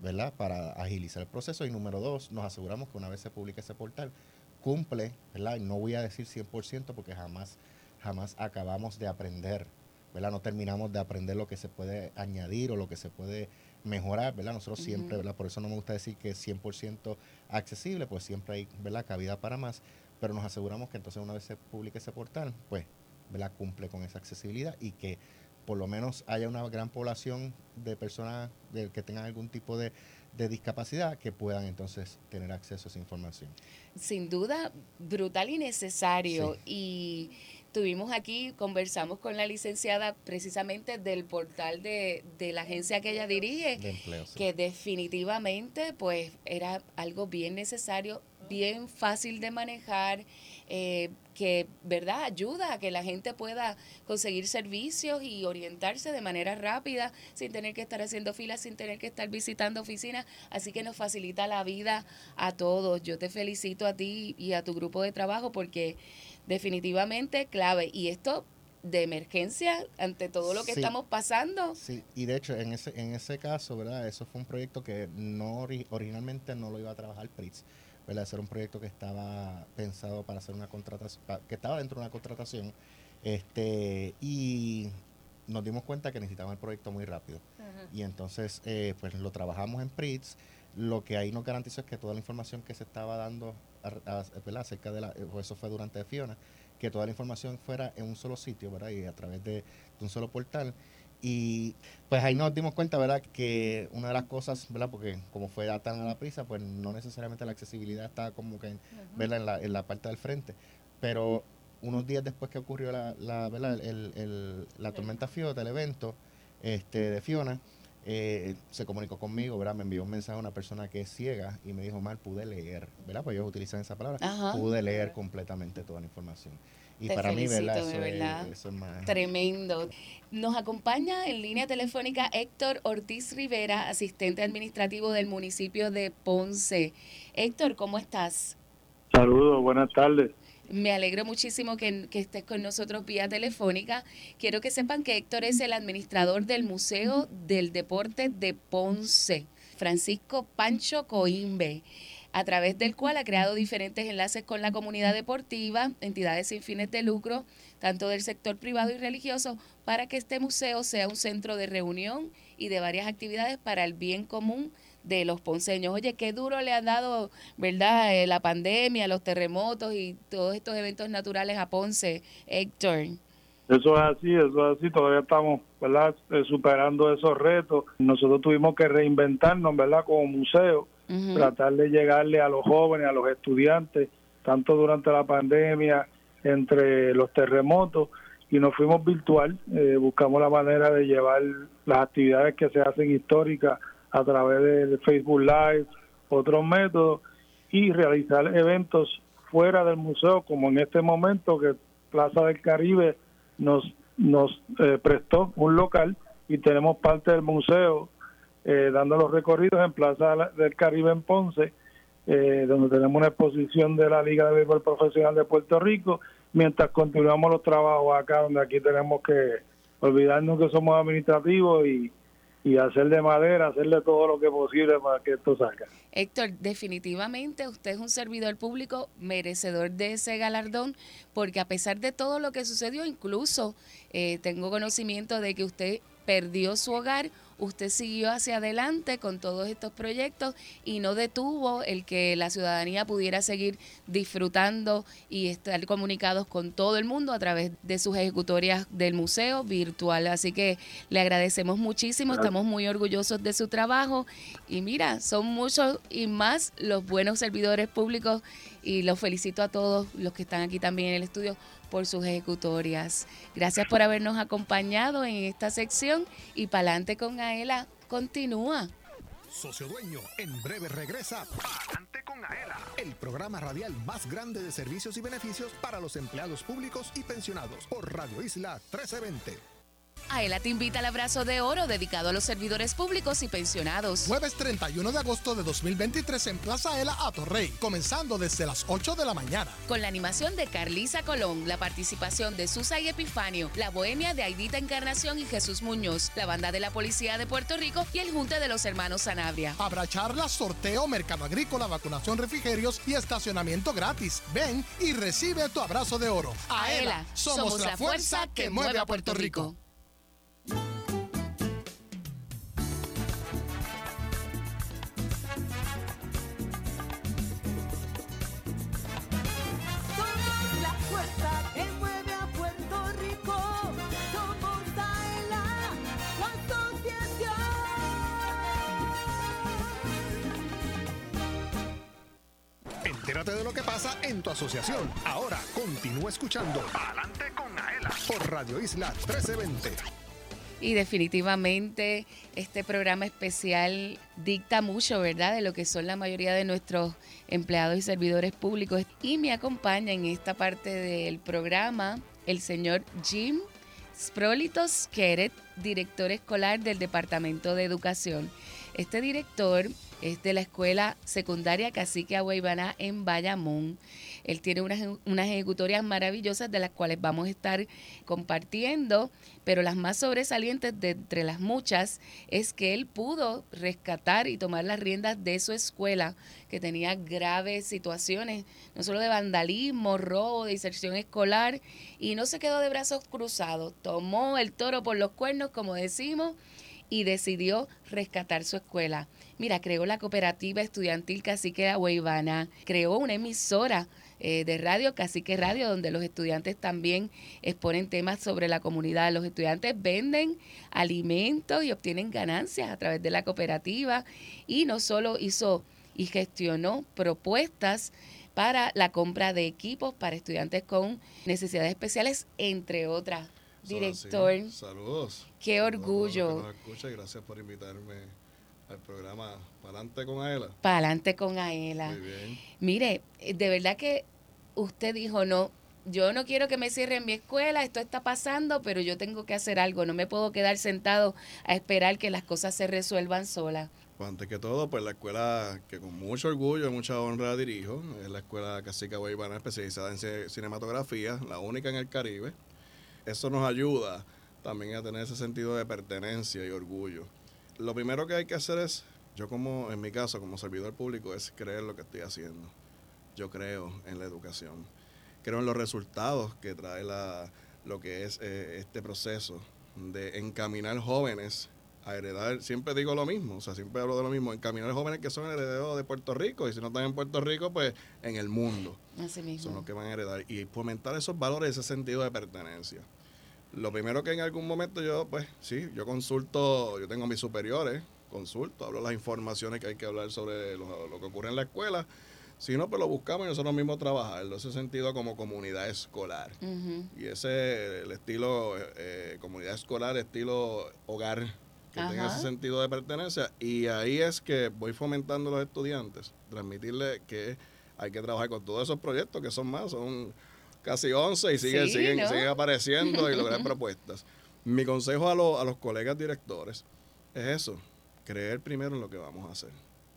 [SPEAKER 10] ¿verdad? Para agilizar el proceso y número dos, nos aseguramos que una vez se publique ese portal, cumple, ¿verdad? Y no voy a decir 100% porque jamás, jamás acabamos de aprender, ¿verdad? No terminamos de aprender lo que se puede añadir o lo que se puede mejorar, ¿verdad? Nosotros siempre, ¿verdad? Por eso no me gusta decir que es 100% accesible, pues siempre hay, ¿verdad? Cabida para más, pero nos aseguramos que entonces una vez se publique ese portal, pues, ¿verdad? Cumple con esa accesibilidad y que por lo menos haya una gran población de personas de, que tengan algún tipo de, discapacidad que puedan entonces tener acceso a esa información.
[SPEAKER 2] Sin duda, brutal y necesario. Y estuvimos aquí, conversamos con la licenciada precisamente del portal de, de la agencia que ella dirige, que definitivamente pues era algo bien necesario, bien fácil de manejar, eh, que verdad ayuda a que la gente pueda conseguir servicios y orientarse de manera rápida sin tener que estar haciendo filas, sin tener que estar visitando oficinas, así que nos facilita la vida a todos. Yo te felicito a ti y a tu grupo de trabajo porque definitivamente clave. Y esto de emergencia ante todo lo que estamos pasando.
[SPEAKER 10] Sí, y de hecho, en ese, en ese caso, ¿verdad? Eso fue un proyecto que no originalmente no lo iba a trabajar PRITZ, ¿verdad? Ese era un proyecto que estaba pensado para hacer una contratación, que estaba dentro de una contratación, este, y nos dimos cuenta que necesitaban el proyecto muy rápido. Y entonces, eh, pues lo trabajamos en PRITZ. Lo que ahí nos garantizó es que toda la información que se estaba dando acerca de la, eh, eso fue durante Fiona, que toda la información fuera en un solo sitio, ¿verdad? Y a través de, un solo portal. Y pues ahí nos dimos cuenta, ¿verdad? Que una de las cosas, ¿verdad? Porque como fue tan a la prisa, pues no necesariamente la accesibilidad estaba como que, ¿verdad? En la, en la parte del frente. Pero unos días después que ocurrió la, la, ¿verdad? El, el, la tormenta Fiona, el evento este, de Fiona, eh, se comunicó conmigo, ¿verdad? Me envió un mensaje a una persona que es ciega y me dijo, mal, pude leer, ¿verdad? Pues ellos utilizan esa palabra. Pude leer completamente toda la información. Y para mí, ¿verdad? Eso, Es, más...
[SPEAKER 2] Tremendo. Nos acompaña en línea telefónica Héctor Ortiz Rivera, asistente administrativo del municipio de Ponce. Héctor, ¿cómo estás?
[SPEAKER 11] Saludos, buenas tardes.
[SPEAKER 2] Me alegro muchísimo que, estés con nosotros vía telefónica. Quiero que sepan que Héctor es el administrador del Museo del Deporte de Ponce, Francisco Pancho Coimbe, a través del cual ha creado diferentes enlaces con la comunidad deportiva, entidades sin fines de lucro, tanto del sector privado y religioso, para que este museo sea un centro de reunión y de varias actividades para el bien común de los ponceños. Oye, qué duro le ha dado, ¿verdad? Eh, la pandemia, los terremotos y todos estos eventos naturales a Ponce, Héctor.
[SPEAKER 11] Eso es así, eso es así, todavía estamos, ¿verdad? Eh, superando esos retos. Nosotros tuvimos que reinventarnos, ¿verdad? Como museo, tratar de llegarle a los jóvenes, a los estudiantes, tanto durante la pandemia, entre los terremotos, y nos fuimos virtual, eh, buscamos la manera de llevar las actividades que se hacen históricas a través de Facebook Live, otros métodos, y realizar eventos fuera del museo, como en este momento que Plaza del Caribe nos, nos eh, prestó un local y tenemos parte del museo eh, dando los recorridos en Plaza del Caribe en Ponce eh, donde tenemos una exposición de la Liga de Béisbol Profesional de Puerto Rico, mientras continuamos los trabajos acá, donde aquí tenemos que olvidarnos que somos administrativos y, y hacer de madera, hacerle todo lo que es posible para que esto salga.
[SPEAKER 2] Héctor, definitivamente usted es un servidor público merecedor de ese galardón, porque a pesar de todo lo que sucedió, incluso eh, tengo conocimiento de que usted perdió su hogar, usted siguió hacia adelante con todos estos proyectos y no detuvo el que la ciudadanía pudiera seguir disfrutando y estar comunicados con todo el mundo a través de sus ejecutorias del museo virtual. Así que le agradecemos muchísimo, estamos muy orgullosos de su trabajo y mira, son muchos y más los buenos servidores públicos y los felicito a todos los que están aquí también en el estudio por sus ejecutorias. Gracias por habernos acompañado en esta sección y Palante con Aela continúa.
[SPEAKER 1] Socio Dueño, en breve regresa Palante con Aela, el programa radial más grande de servicios y beneficios para los empleados públicos y pensionados por Radio Isla 1320.
[SPEAKER 2] Aela te invita al abrazo de oro dedicado a los servidores públicos y pensionados.
[SPEAKER 8] Jueves 31 de agosto de 2023 en Plaza Aela Atorrey, comenzando desde las 8 de la mañana.
[SPEAKER 2] Con la animación de Carlisa Colón, la participación de Susa y Epifanio, la bohemia de Aidita Encarnación y Jesús Muñoz, la banda de la Policía de Puerto Rico y el Junte de los Hermanos Sanabria.
[SPEAKER 8] Habrá charlas, sorteo, mercado agrícola, vacunación, refrigerios y estacionamiento gratis. Ven y recibe tu abrazo de oro.
[SPEAKER 2] Aela, somos, la fuerza que mueve a Puerto Rico.
[SPEAKER 1] Entérate de lo que pasa en tu asociación. Ahora continúa escuchando Adelante con Aela por Radio Isla 1320.
[SPEAKER 2] Y definitivamente este programa especial dicta mucho, ¿verdad?, de lo que son la mayoría de nuestros empleados y servidores públicos. Y me acompaña en esta parte del programa el señor Jim Sprolitos Keret, director escolar del Departamento de Educación. Este director es de la escuela secundaria Cacique Agüeybaná en Bayamón. Él tiene unas, unas ejecutorias maravillosas de las cuales vamos a estar compartiendo, pero las más sobresalientes de entre las muchas es que él pudo rescatar y tomar las riendas de su escuela, que tenía graves situaciones, no solo de vandalismo, robo, de inserción escolar, y no se quedó de brazos cruzados, tomó el toro por los cuernos, como decimos, y decidió rescatar su escuela. Mira, creó la cooperativa estudiantil Cacique Agüeybana, creó una emisora eh, de radio, Cacique Radio, donde los estudiantes también exponen temas sobre la comunidad. Los estudiantes venden alimentos y obtienen ganancias a través de la cooperativa y no solo hizo y gestionó propuestas para la compra de equipos para estudiantes con necesidades especiales, entre otras. Director.
[SPEAKER 12] Saludos.
[SPEAKER 2] Qué orgullo.
[SPEAKER 12] gracias por invitarme al programa Palante con Aela.
[SPEAKER 2] Palante con Aela.
[SPEAKER 12] Muy bien.
[SPEAKER 2] Mire, eh, de verdad que usted dijo, no, yo no quiero que me cierren mi escuela, esto está pasando, pero yo tengo que hacer algo, no me puedo quedar sentado a esperar que las cosas se resuelvan solas.
[SPEAKER 12] Pues antes que todo, pues la escuela que con mucho orgullo y mucha honra dirijo, es la escuela Cacica Guaybana especializada en cinematografía, la única en el Caribe. Eso nos ayuda también a tener ese sentido de pertenencia y orgullo lo primero que hay que hacer es, yo como, en mi caso, como servidor público, es creer lo que estoy haciendo. Yo creo en la educación. Creo en los resultados que trae la, lo que es eh, este proceso de encaminar jóvenes a heredar, siempre digo lo mismo, o sea, siempre hablo de lo mismo, encaminar jóvenes que son herederos de Puerto Rico y si no están en Puerto Rico, pues en el mundo.
[SPEAKER 2] Así mismo.
[SPEAKER 12] Son los que van a heredar y fomentar esos valores, ese sentido de pertenencia. Lo primero que en algún momento yo, pues sí, yo consulto, yo tengo a mis superiores, consulto, hablo las informaciones que hay que hablar sobre lo, que ocurre en la escuela. Si no, pues lo buscamos y nosotros mismos trabajarlo, ese sentido como comunidad escolar. Y ese, el estilo eh, comunidad escolar, estilo hogar, que tenga ese sentido de pertenencia. Y ahí es que voy fomentando a los estudiantes, transmitirles que hay que trabajar con todos esos proyectos que son más, son casi 11 y siguen, siguen, apareciendo y lograr propuestas. Mi consejo a, a los colegas directores es eso, creer primero en lo que vamos a hacer.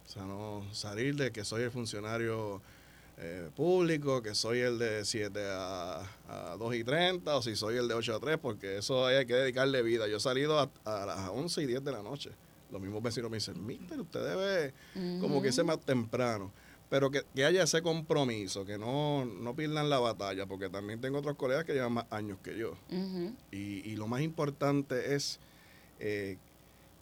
[SPEAKER 12] O sea, no salir de que soy el funcionario eh, público, que soy el de 7 a, a 2 y 30, o si soy el de 8 a 3, porque eso hay que dedicarle vida. Yo he salido a, a las 11 y 10 de la noche. Los mismos vecinos me dicen, mister, usted debe como que irse más temprano. Pero que, que haya ese compromiso, que no, no pierdan la batalla, porque también tengo otros colegas que llevan más años que yo. Y, y lo más importante es eh,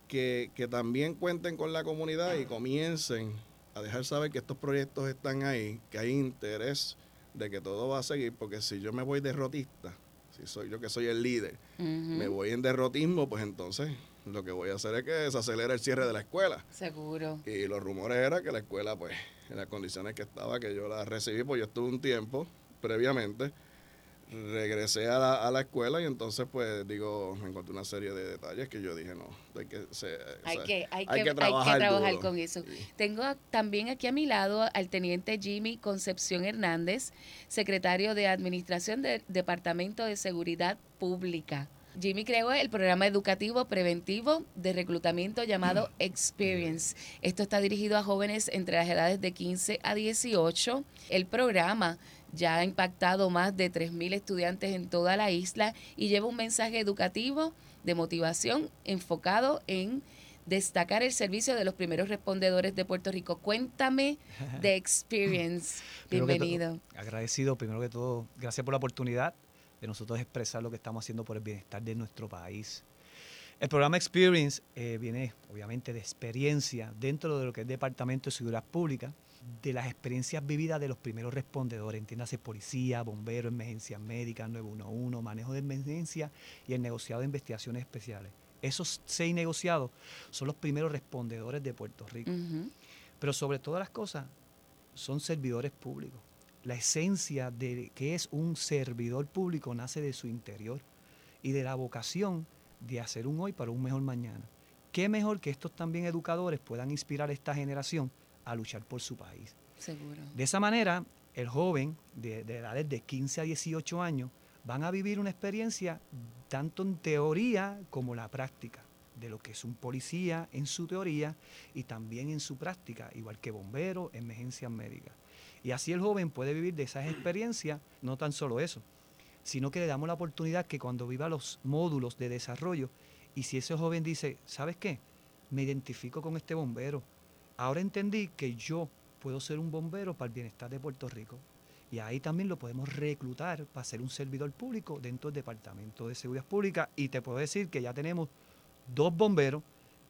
[SPEAKER 12] que, que también cuenten con la comunidad y comiencen a dejar saber que estos proyectos están ahí, que hay interés de que todo va a seguir, porque si yo me voy derrotista, si soy yo que soy el líder, me voy en derrotismo, pues entonces lo que voy a hacer es que se acelera el cierre de la escuela.
[SPEAKER 2] Seguro.
[SPEAKER 12] Y los rumores eran que la escuela, pues, en las condiciones que estaba, que yo la recibí, pues yo estuve un tiempo previamente, regresé a la, a la escuela y entonces, pues, digo, me encontré una serie de detalles que yo dije, no, hay que, se- o
[SPEAKER 2] Hay
[SPEAKER 12] sea,
[SPEAKER 2] que, hay,
[SPEAKER 12] hay
[SPEAKER 2] que,
[SPEAKER 12] que
[SPEAKER 2] hay que
[SPEAKER 12] trabajar duro.
[SPEAKER 2] con eso. Tengo también aquí a mi lado al teniente Jimmy Concepción Hernández, secretario de Administración del Departamento de Seguridad Pública. Jimmy creó el programa educativo preventivo de reclutamiento llamado Experience. Esto está dirigido a jóvenes entre las edades de 15 a 18. El programa ya ha impactado más de 3.000 estudiantes en toda la isla y lleva un mensaje educativo de motivación enfocado en destacar el servicio de los primeros respondedores de Puerto Rico. Cuéntame de Experience.
[SPEAKER 13] Todo,
[SPEAKER 2] Bienvenido.
[SPEAKER 13] agradecido, primero que todo, gracias por la oportunidad de nosotros expresar lo que estamos haciendo por el bienestar de nuestro país. El programa Experience eh, viene obviamente de experiencia dentro de lo que es Departamento de Seguridad Pública, de las experiencias vividas de los primeros respondedores, entiéndase policía, bomberos, emergencias médicas, 911, manejo de emergencia y el negociado de investigaciones especiales. Esos seis negociados son los primeros respondedores de Puerto Rico. Pero sobre todas las cosas, son servidores públicos. La esencia de que es un servidor público nace de su interior y de la vocación de hacer un hoy para un mejor mañana. Qué mejor que estos también educadores puedan inspirar a esta generación a luchar por su país.
[SPEAKER 2] Seguro.
[SPEAKER 13] De esa manera, el joven de, de edades de 15 a 18 años van a vivir una experiencia tanto en teoría como la práctica de lo que es un policía en su teoría y también en su práctica, igual que bombero, emergencias médicas. Y así el joven puede vivir de esas experiencias, no tan solo eso, sino que le damos la oportunidad que cuando viva los módulos de desarrollo, y si ese joven dice, ¿sabes qué? Me identifico con este bombero. Ahora entendí que yo puedo ser un bombero para el bienestar de Puerto Rico. Y ahí también lo podemos reclutar para ser un servidor público dentro del Departamento de Seguridad Pública. Y te puedo decir que ya tenemos dos bomberos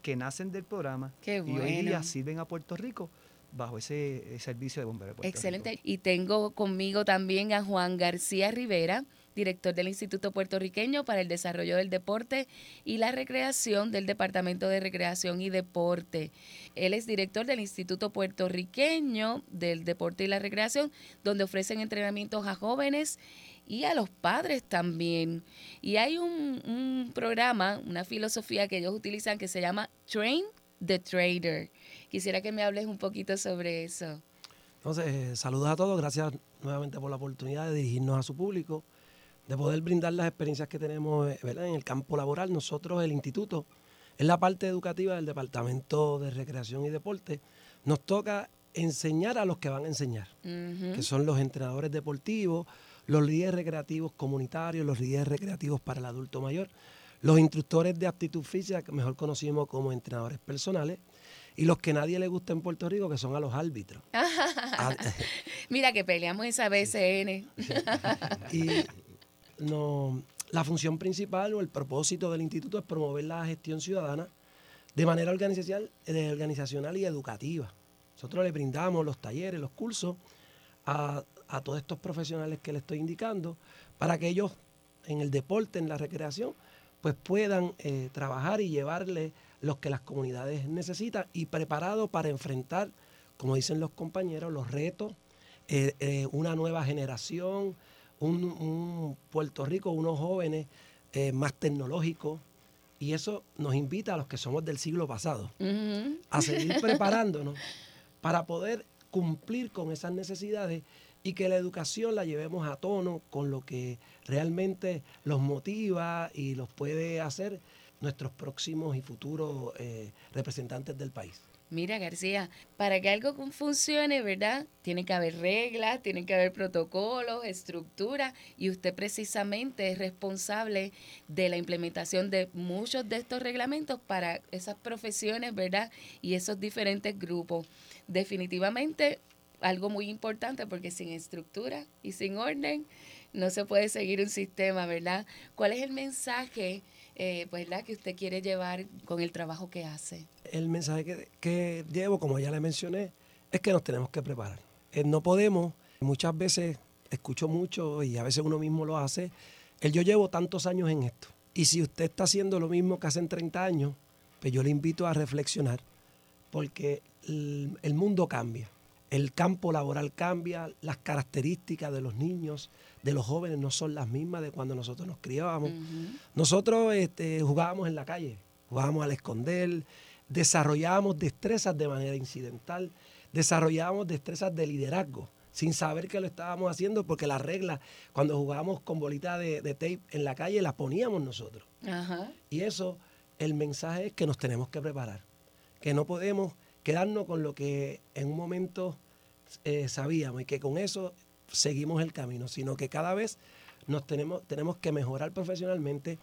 [SPEAKER 13] que nacen del programa
[SPEAKER 2] Qué
[SPEAKER 13] y hoy día sirven a Puerto Rico bajo ese, servicio de bomberos de
[SPEAKER 2] Excelente. Y tengo conmigo también a Juan García Rivera, director del Instituto Puertorriqueño para el Desarrollo del Deporte y la Recreación del Departamento de Recreación y Deporte. Él es director del Instituto Puertorriqueño del Deporte y la Recreación, donde ofrecen entrenamientos a jóvenes y a los padres también. Y hay un programa, una filosofía que ellos utilizan que se llama Train the Trader. Quisiera que me hables un poquito sobre eso.
[SPEAKER 14] Entonces, saludos a todos, gracias nuevamente por la oportunidad de dirigirnos a su público, de poder brindar las experiencias que tenemos eh, ¿verdad? en el campo laboral. Nosotros, el instituto, en la parte educativa del Departamento de Recreación y Deporte, nos toca enseñar a los que van a enseñar, que son los entrenadores deportivos, los líderes recreativos comunitarios, los líderes recreativos para el adulto mayor, los instructores de aptitud física, que mejor conocimos como entrenadores personales, y los que nadie le gusta en Puerto Rico, que son a los árbitros.
[SPEAKER 2] Mira que peleamos esa BCN.
[SPEAKER 14] Y no, la función principal o el propósito del instituto es promover la gestión ciudadana de manera organizacional, eh, organizacional y educativa. Nosotros le brindamos los talleres, los cursos a, a todos estos profesionales que le estoy indicando para que ellos en el deporte, en la recreación, pues puedan eh, trabajar y llevarle los que las comunidades necesitan y preparados para enfrentar, como dicen los compañeros, los retos, eh, eh, una nueva generación, un, un Puerto Rico, unos jóvenes más tecnológicos. Y eso nos invita a los que somos del siglo pasado a seguir preparándonos para poder cumplir con esas necesidades y que la educación la llevemos a tono con lo que realmente los motiva y los puede hacer nuestros próximos y futuros eh, representantes del país.
[SPEAKER 2] Mira, García, para que algo funcione, ¿verdad? Tiene que haber reglas, tiene que haber protocolos, estructura, y usted precisamente es responsable de la implementación de muchos de estos reglamentos para esas profesiones, ¿verdad? Y esos diferentes grupos. Definitivamente algo muy importante porque sin estructura y sin orden no se puede seguir un sistema, ¿verdad? ¿Cuál es el mensaje, eh, pues, ¿verdad? que usted quiere llevar con el trabajo que hace?
[SPEAKER 14] El mensaje que, que llevo, como ya le mencioné, es que nos tenemos que preparar. Eh, no podemos, muchas veces escucho mucho y a veces uno mismo lo hace, yo llevo tantos años en esto. Y si usted está haciendo lo mismo que hace 30 años, pues yo le invito a reflexionar, porque el mundo cambia el campo laboral cambia, las características de los niños, de los jóvenes no son las mismas de cuando nosotros nos criábamos. Nosotros este, jugábamos en la calle, jugábamos al esconder, desarrollábamos destrezas de manera incidental, desarrollábamos destrezas de liderazgo, sin saber que lo estábamos haciendo, porque las reglas, cuando jugábamos con bolita de, tape en la calle, las poníamos nosotros. Y eso, el mensaje es que nos tenemos que preparar, que no podemos quedarnos con lo que en un momento eh, sabíamos y que con eso seguimos el camino, sino que cada vez nos tenemos, tenemos que mejorar profesionalmente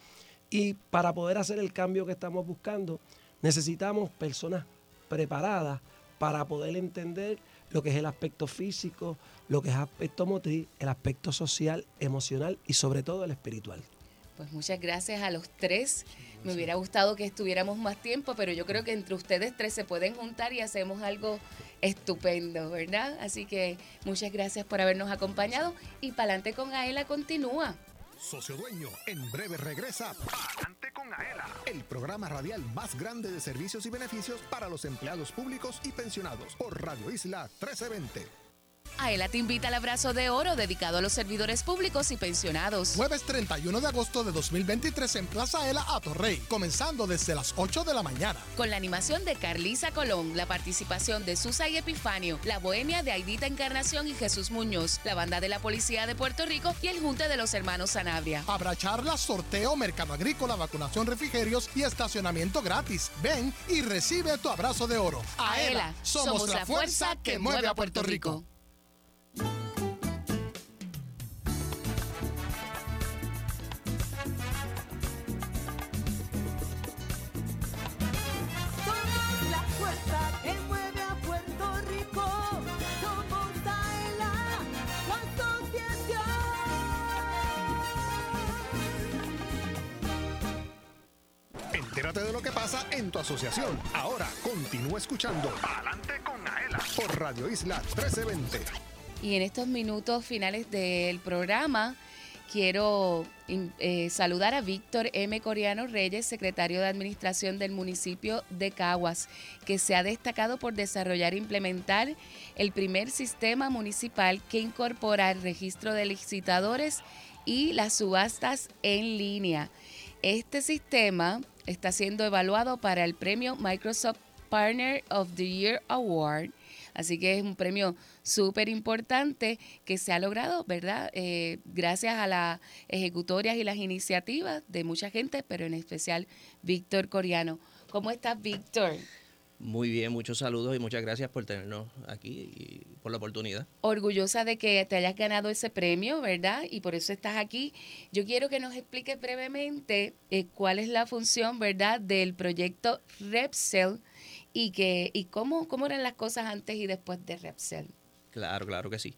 [SPEAKER 14] y para poder hacer el cambio que estamos buscando necesitamos personas preparadas para poder entender lo que es el aspecto físico, lo que es aspecto motriz, el aspecto social, emocional y sobre todo el espiritual.
[SPEAKER 2] Pues muchas gracias a los tres. Me hubiera gustado que estuviéramos más tiempo, pero yo creo que entre ustedes tres se pueden juntar y hacemos algo estupendo, ¿verdad? Así que muchas gracias por habernos acompañado y Palante con Aela continúa.
[SPEAKER 1] Socio Dueño, en breve regresa Palante con Aela, el programa radial más grande de servicios y beneficios para los empleados públicos y pensionados por Radio Isla 1320.
[SPEAKER 2] Aela te invita al abrazo de oro dedicado a los servidores públicos y pensionados.
[SPEAKER 8] Jueves 31 de agosto de 2023 en Plaza Aela Atorrey, comenzando desde las 8 de la mañana.
[SPEAKER 2] Con la animación de Carlisa Colón, la participación de Susa y Epifanio, la bohemia de Aidita Encarnación y Jesús Muñoz, la banda de la Policía de Puerto Rico y el Junte de los Hermanos Sanabria.
[SPEAKER 8] Habrá charlas, sorteo, mercado agrícola, vacunación, refrigerios y estacionamiento gratis. Ven y recibe tu abrazo de oro.
[SPEAKER 2] Aela, somos, la fuerza que mueve a Puerto Rico.
[SPEAKER 1] Pasa en tu asociación. Ahora continúa escuchando Adelante con Aela por Radio Isla 1320.
[SPEAKER 2] Y en estos minutos finales del programa quiero eh, saludar a Víctor M. Coriano Reyes, secretario de Administración del municipio de Caguas, que se ha destacado por desarrollar e implementar el primer sistema municipal que incorpora el registro de licitadores y las subastas en línea. Este sistema está siendo evaluado para el premio Microsoft Partner of the Year Award. Así que es un premio súper importante que se ha logrado, ¿verdad? Eh, gracias a las ejecutorias y las iniciativas de mucha gente, pero en especial Víctor Coriano. ¿Cómo estás, Víctor?
[SPEAKER 15] Muy bien, muchos saludos y muchas gracias por tenernos aquí y por la oportunidad.
[SPEAKER 2] Orgullosa de que te hayas ganado ese premio, ¿verdad? Y por eso estás aquí. Yo quiero que nos expliques brevemente eh, cuál es la función, ¿verdad?, del proyecto Repsel y, que, y cómo, cómo eran las cosas antes y después de Repsel.
[SPEAKER 15] Claro, claro que sí.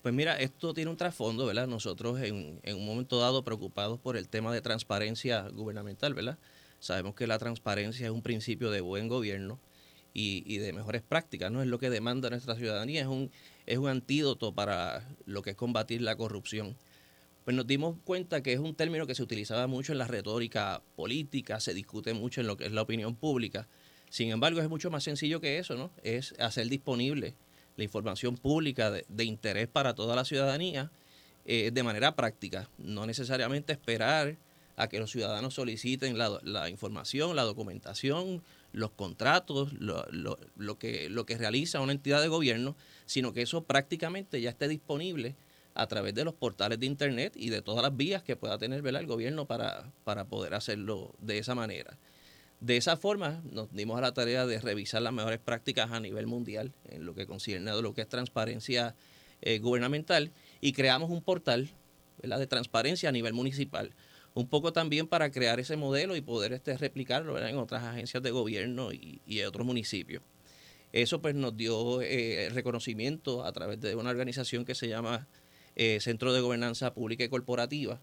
[SPEAKER 15] Pues mira, esto tiene un trasfondo, ¿verdad? Nosotros en, en un momento dado preocupados por el tema de transparencia gubernamental, ¿verdad? Sabemos que la transparencia es un principio de buen gobierno y, de mejores prácticas, ¿no? Es lo que demanda nuestra ciudadanía, es un, es un antídoto para lo que es combatir la corrupción. Pues nos dimos cuenta que es un término que se utilizaba mucho en la retórica política, se discute mucho en lo que es la opinión pública. Sin embargo, es mucho más sencillo que eso, ¿no? Es hacer disponible la información pública de, interés para toda la ciudadanía eh, de manera práctica, no necesariamente esperar a que los ciudadanos soliciten la, la información, la documentación, los contratos, lo, lo, lo, que, lo que realiza una entidad de gobierno, sino que eso prácticamente ya esté disponible a través de los portales de internet y de todas las vías que pueda tener el gobierno para, para poder hacerlo de esa manera. De esa forma nos dimos a la tarea de revisar las mejores prácticas a nivel mundial en lo que concierne a lo que es transparencia eh, gubernamental y creamos un portal de transparencia a nivel municipal. Un poco también para crear ese modelo y poder este, replicarlo en otras agencias de gobierno y, y otros municipios. Eso pues nos dio eh, reconocimiento a través de una organización que se llama eh, Centro de Gobernanza Pública y Corporativa,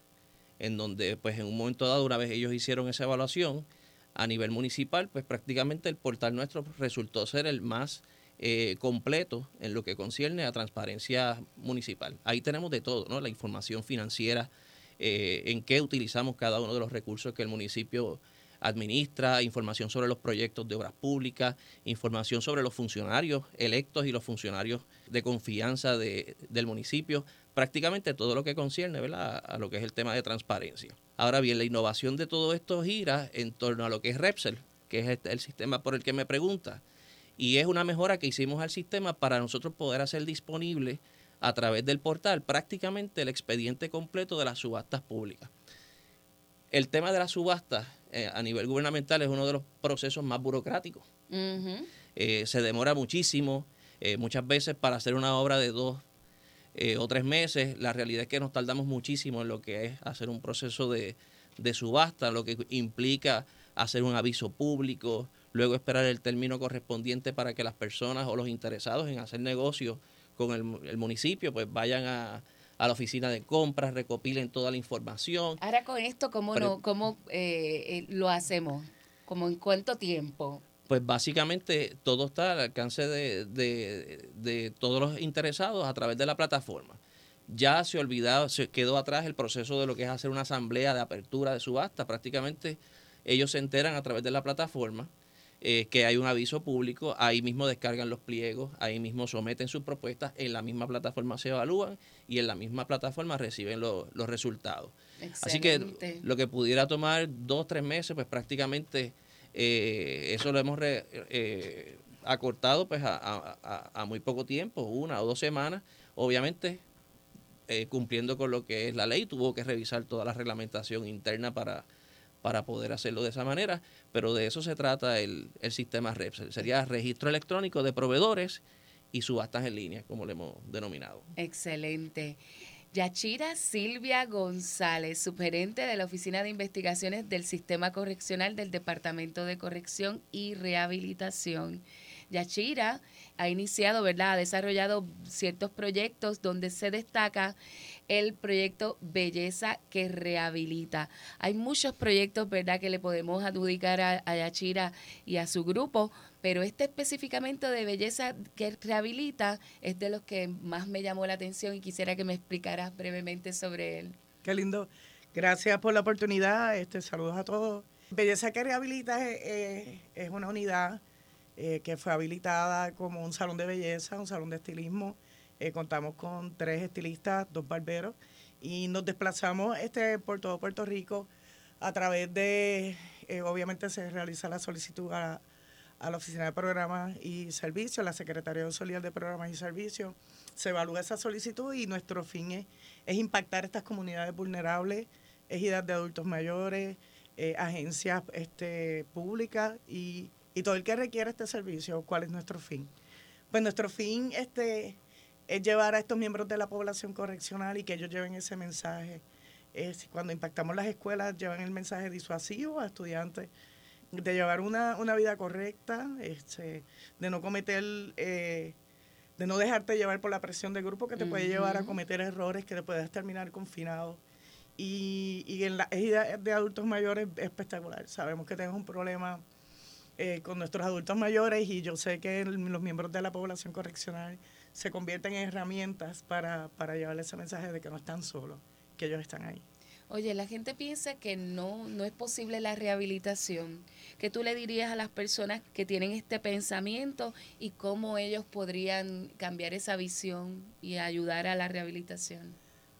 [SPEAKER 15] en donde pues en un momento dado, una vez ellos hicieron esa evaluación a nivel municipal, pues prácticamente el portal nuestro resultó ser el más eh, completo en lo que concierne a transparencia municipal. Ahí tenemos de todo, ¿no? La información financiera, eh, en qué utilizamos cada uno de los recursos que el municipio administra, información sobre los proyectos de obras públicas, información sobre los funcionarios electos y los funcionarios de confianza del municipio, prácticamente todo lo que concierne a lo que es el tema de transparencia. Ahora bien, la innovación de todo esto gira en torno a lo que es Repsel, que es el sistema por el que me pregunta. Y es una mejora que hicimos al sistema para nosotros poder hacer disponible a través del portal prácticamente el expediente completo de las subastas públicas. El tema de las subastas eh, a nivel gubernamental es uno de los procesos más burocráticos. Eh, se demora muchísimo, eh, muchas veces para hacer una obra de dos o tres meses. La realidad es que nos tardamos muchísimo en lo que es hacer un proceso de, subasta, lo que implica hacer un aviso público, luego esperar el término correspondiente para que las personas o los interesados en hacer negocios con el, municipio pues vayan a, la oficina de compras, recopilen toda la información.
[SPEAKER 2] Ahora con esto, ¿cómo, no, cómo eh, eh, lo hacemos? ¿Cómo en cuánto tiempo?
[SPEAKER 15] pues básicamente todo está al alcance de, todos los interesados a través de la plataforma. Ya se olvidó, se quedó atrás el proceso de lo que es hacer una asamblea de apertura de subasta. Prácticamente ellos se enteran a través de la plataforma eh, que hay un aviso público, ahí mismo descargan los pliegos, ahí mismo someten sus propuestas, en la misma plataforma se evalúan y en la misma plataforma reciben los resultados. Así que lo que pudiera tomar dos, tres meses, pues prácticamente eh, eso lo hemos eh, acortado pues a, muy poco tiempo, una o dos semanas. Obviamente, eh, cumpliendo con lo que es la ley, tuvo que revisar toda la reglamentación interna para, para poder hacerlo de esa manera, pero de eso se trata el, el sistema REPSEL. Sería registro electrónico de proveedores y subastas en línea, como le hemos denominado.
[SPEAKER 2] Excelente. Yachira Silvia González, subgerente de la Oficina de Investigaciones del Sistema Correccional del Departamento de Corrección y Rehabilitación. Yachira ha iniciado, ¿verdad? Ha desarrollado ciertos proyectos donde se destaca el proyecto Belleza que Rehabilita. Hay muchos proyectos, ¿verdad?, que le podemos adjudicar a, Yachira y a su grupo, pero este específicamente de belleza que rehabilita es de los que más me llamó la atención y quisiera que me explicaras brevemente sobre él.
[SPEAKER 16] Qué lindo. Gracias por la oportunidad. Este, saludos a todos. Belleza que rehabilita es, una unidad eh, que fue habilitada como un salón de belleza, un salón de estilismo. Eh, contamos con tres estilistas, dos barberos y nos desplazamos este por todo Puerto Rico a través de, eh, obviamente se realiza la solicitud a, la Oficina de Programas y Servicios, la Secretaría Auxiliar de Programas y Servicios. Se evalúa esa solicitud y nuestro fin es, impactar estas comunidades vulnerables, ejidas de adultos mayores, agencias este, públicas y, todo el que requiera este servicio. ¿Cuál es nuestro fin? Pues nuestro fin este, es llevar a estos miembros de la población correccional y que ellos lleven ese mensaje. Es, cuando impactamos las escuelas, llevan el mensaje disuasivo a estudiantes de llevar una, una vida correcta, este, de no cometer, eh, de no dejarte llevar por la presión del grupo que te puede llevar a cometer errores que te puedes terminar confinado. Y, y en la edad de adultos mayores es espectacular. Sabemos que tenemos un problema eh, con nuestros adultos mayores y yo sé que los miembros de la población correccional se convierten en herramientas para, para llevarle ese mensaje de que no están solos, que ellos están ahí.
[SPEAKER 2] Oye, la gente piensa que no, no es posible la rehabilitación. ¿Qué tú le dirías a las personas que tienen este pensamiento y cómo ellos podrían cambiar esa visión y ayudar a la rehabilitación?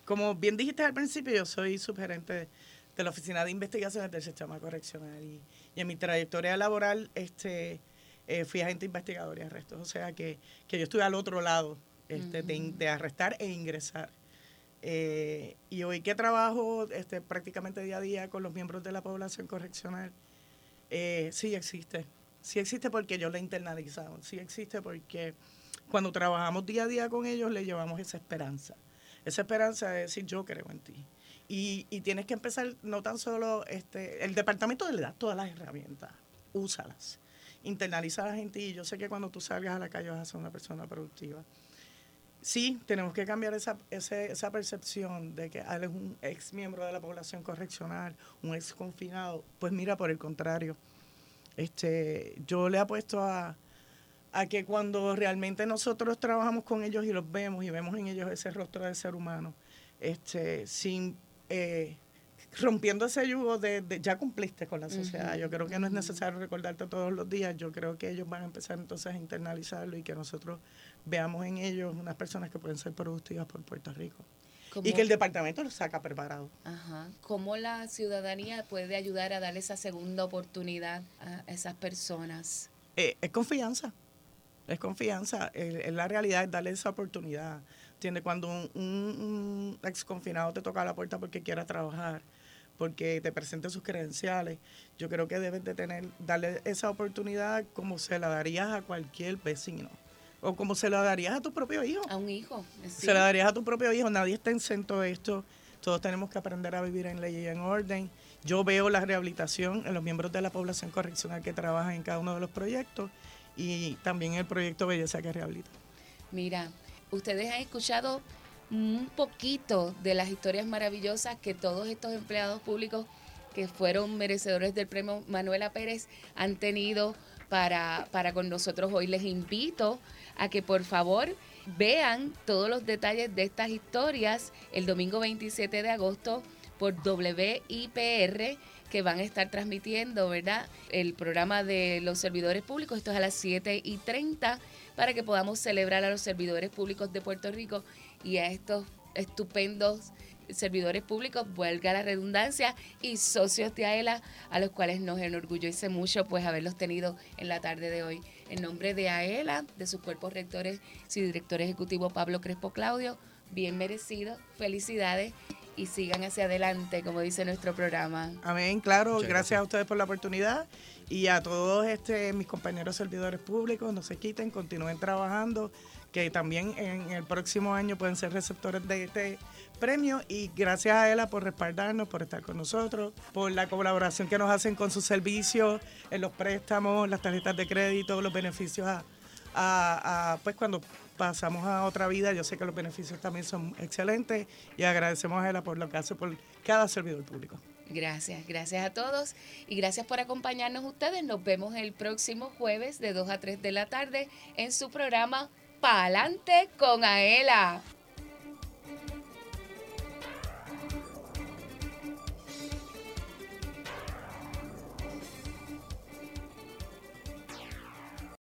[SPEAKER 16] Como bien dijiste al principio, yo soy subgerente de la Oficina de Investigaciones del Sistema Correccional y, en mi trayectoria laboral este, eh, fui agente investigador y arrestos. O sea que, que yo estuve al otro lado este, de, de arrestar e ingresar Eh, y hoy que trabajo este, prácticamente día a día con los miembros de la población correccional, eh, sí existe. Sí existe porque yo la he internalizado. Sí existe porque cuando trabajamos día a día con ellos le llevamos esa esperanza. Esa esperanza de decir yo creo en ti. Y, y tienes que empezar no tan solo, este, el departamento le da todas las herramientas, úsalas, internaliza a la gente y yo sé que cuando tú salgas a la calle vas a ser una persona productiva. Sí, tenemos que cambiar esa, esa percepción de que él es un ex miembro de la población correccional, un ex confinado. Pues mira, por el contrario, este, yo le apuesto a, a que cuando realmente nosotros trabajamos con ellos y los vemos y vemos en ellos ese rostro de ser humano, este, sin eh, rompiendo ese yugo de, ya cumpliste con la sociedad. Yo creo que no es necesario recordarte todos los días. Yo creo que ellos van a empezar entonces a internalizarlo y que nosotros veamos en ellos unas personas que pueden ser productivas por Puerto Rico. Y que el departamento los saca preparado.
[SPEAKER 2] Ajá. ¿Cómo la ciudadanía puede ayudar a darle esa segunda oportunidad a esas personas?
[SPEAKER 16] Eh, es confianza. Es confianza. Es la realidad es darle esa oportunidad. ¿Entiendes? Cuando un, un, ex confinado te toca la puerta porque quiera trabajar, porque te presente sus credenciales, yo creo que debes de tener, darle esa oportunidad como se la darías a cualquier vecino. O como se la darías a tu propio hijo.
[SPEAKER 2] A un hijo.
[SPEAKER 16] Se la darías a tu propio hijo. Nadie está exento de esto. Todos tenemos que aprender a vivir en ley y en orden. Yo veo la rehabilitación en los miembros de la población correccional que trabajan en cada uno de los proyectos y también el proyecto Belleza que rehabilita.
[SPEAKER 2] Mira, ustedes han escuchado un poquito de las historias maravillosas que todos estos empleados públicos que fueron merecedores del premio Manuela Pérez han tenido para, para con nosotros hoy. Les invito a que por favor vean todos los detalles de estas historias el domingo 27 de agosto por WIPR que van a estar transmitiendo, ¿verdad? El programa de los servidores públicos, esto es a las 7 y 30, para que podamos celebrar a los servidores públicos de Puerto Rico y a estos estupendos servidores públicos, vuelga la redundancia, y socios de AELA, a los cuales nos enorgullece mucho pues haberlos tenido en la tarde de hoy. En nombre de AELA, de sus cuerpos rectores y director ejecutivo Pablo Crespo Claudio, bien merecido, felicidades y sigan hacia adelante, como dice nuestro programa.
[SPEAKER 16] Amén, claro, gracias, a ustedes por la oportunidad. Y a todos este, mis compañeros servidores públicos, no se quiten, continúen trabajando, que también en el próximo año pueden ser receptores de este premio. Y gracias a ella por respaldarnos, por estar con nosotros, por la colaboración que nos hacen con sus servicios, en los préstamos, las tarjetas de crédito, los beneficios a, a pues cuando pasamos a otra vida. Yo sé que los beneficios también son excelentes y agradecemos a ella por lo que hace por cada servidor público.
[SPEAKER 2] Gracias, gracias a todos y gracias por acompañarnos ustedes. Nos vemos el próximo jueves de 2 a 3 de la tarde en su programa Pa'lante con Aela.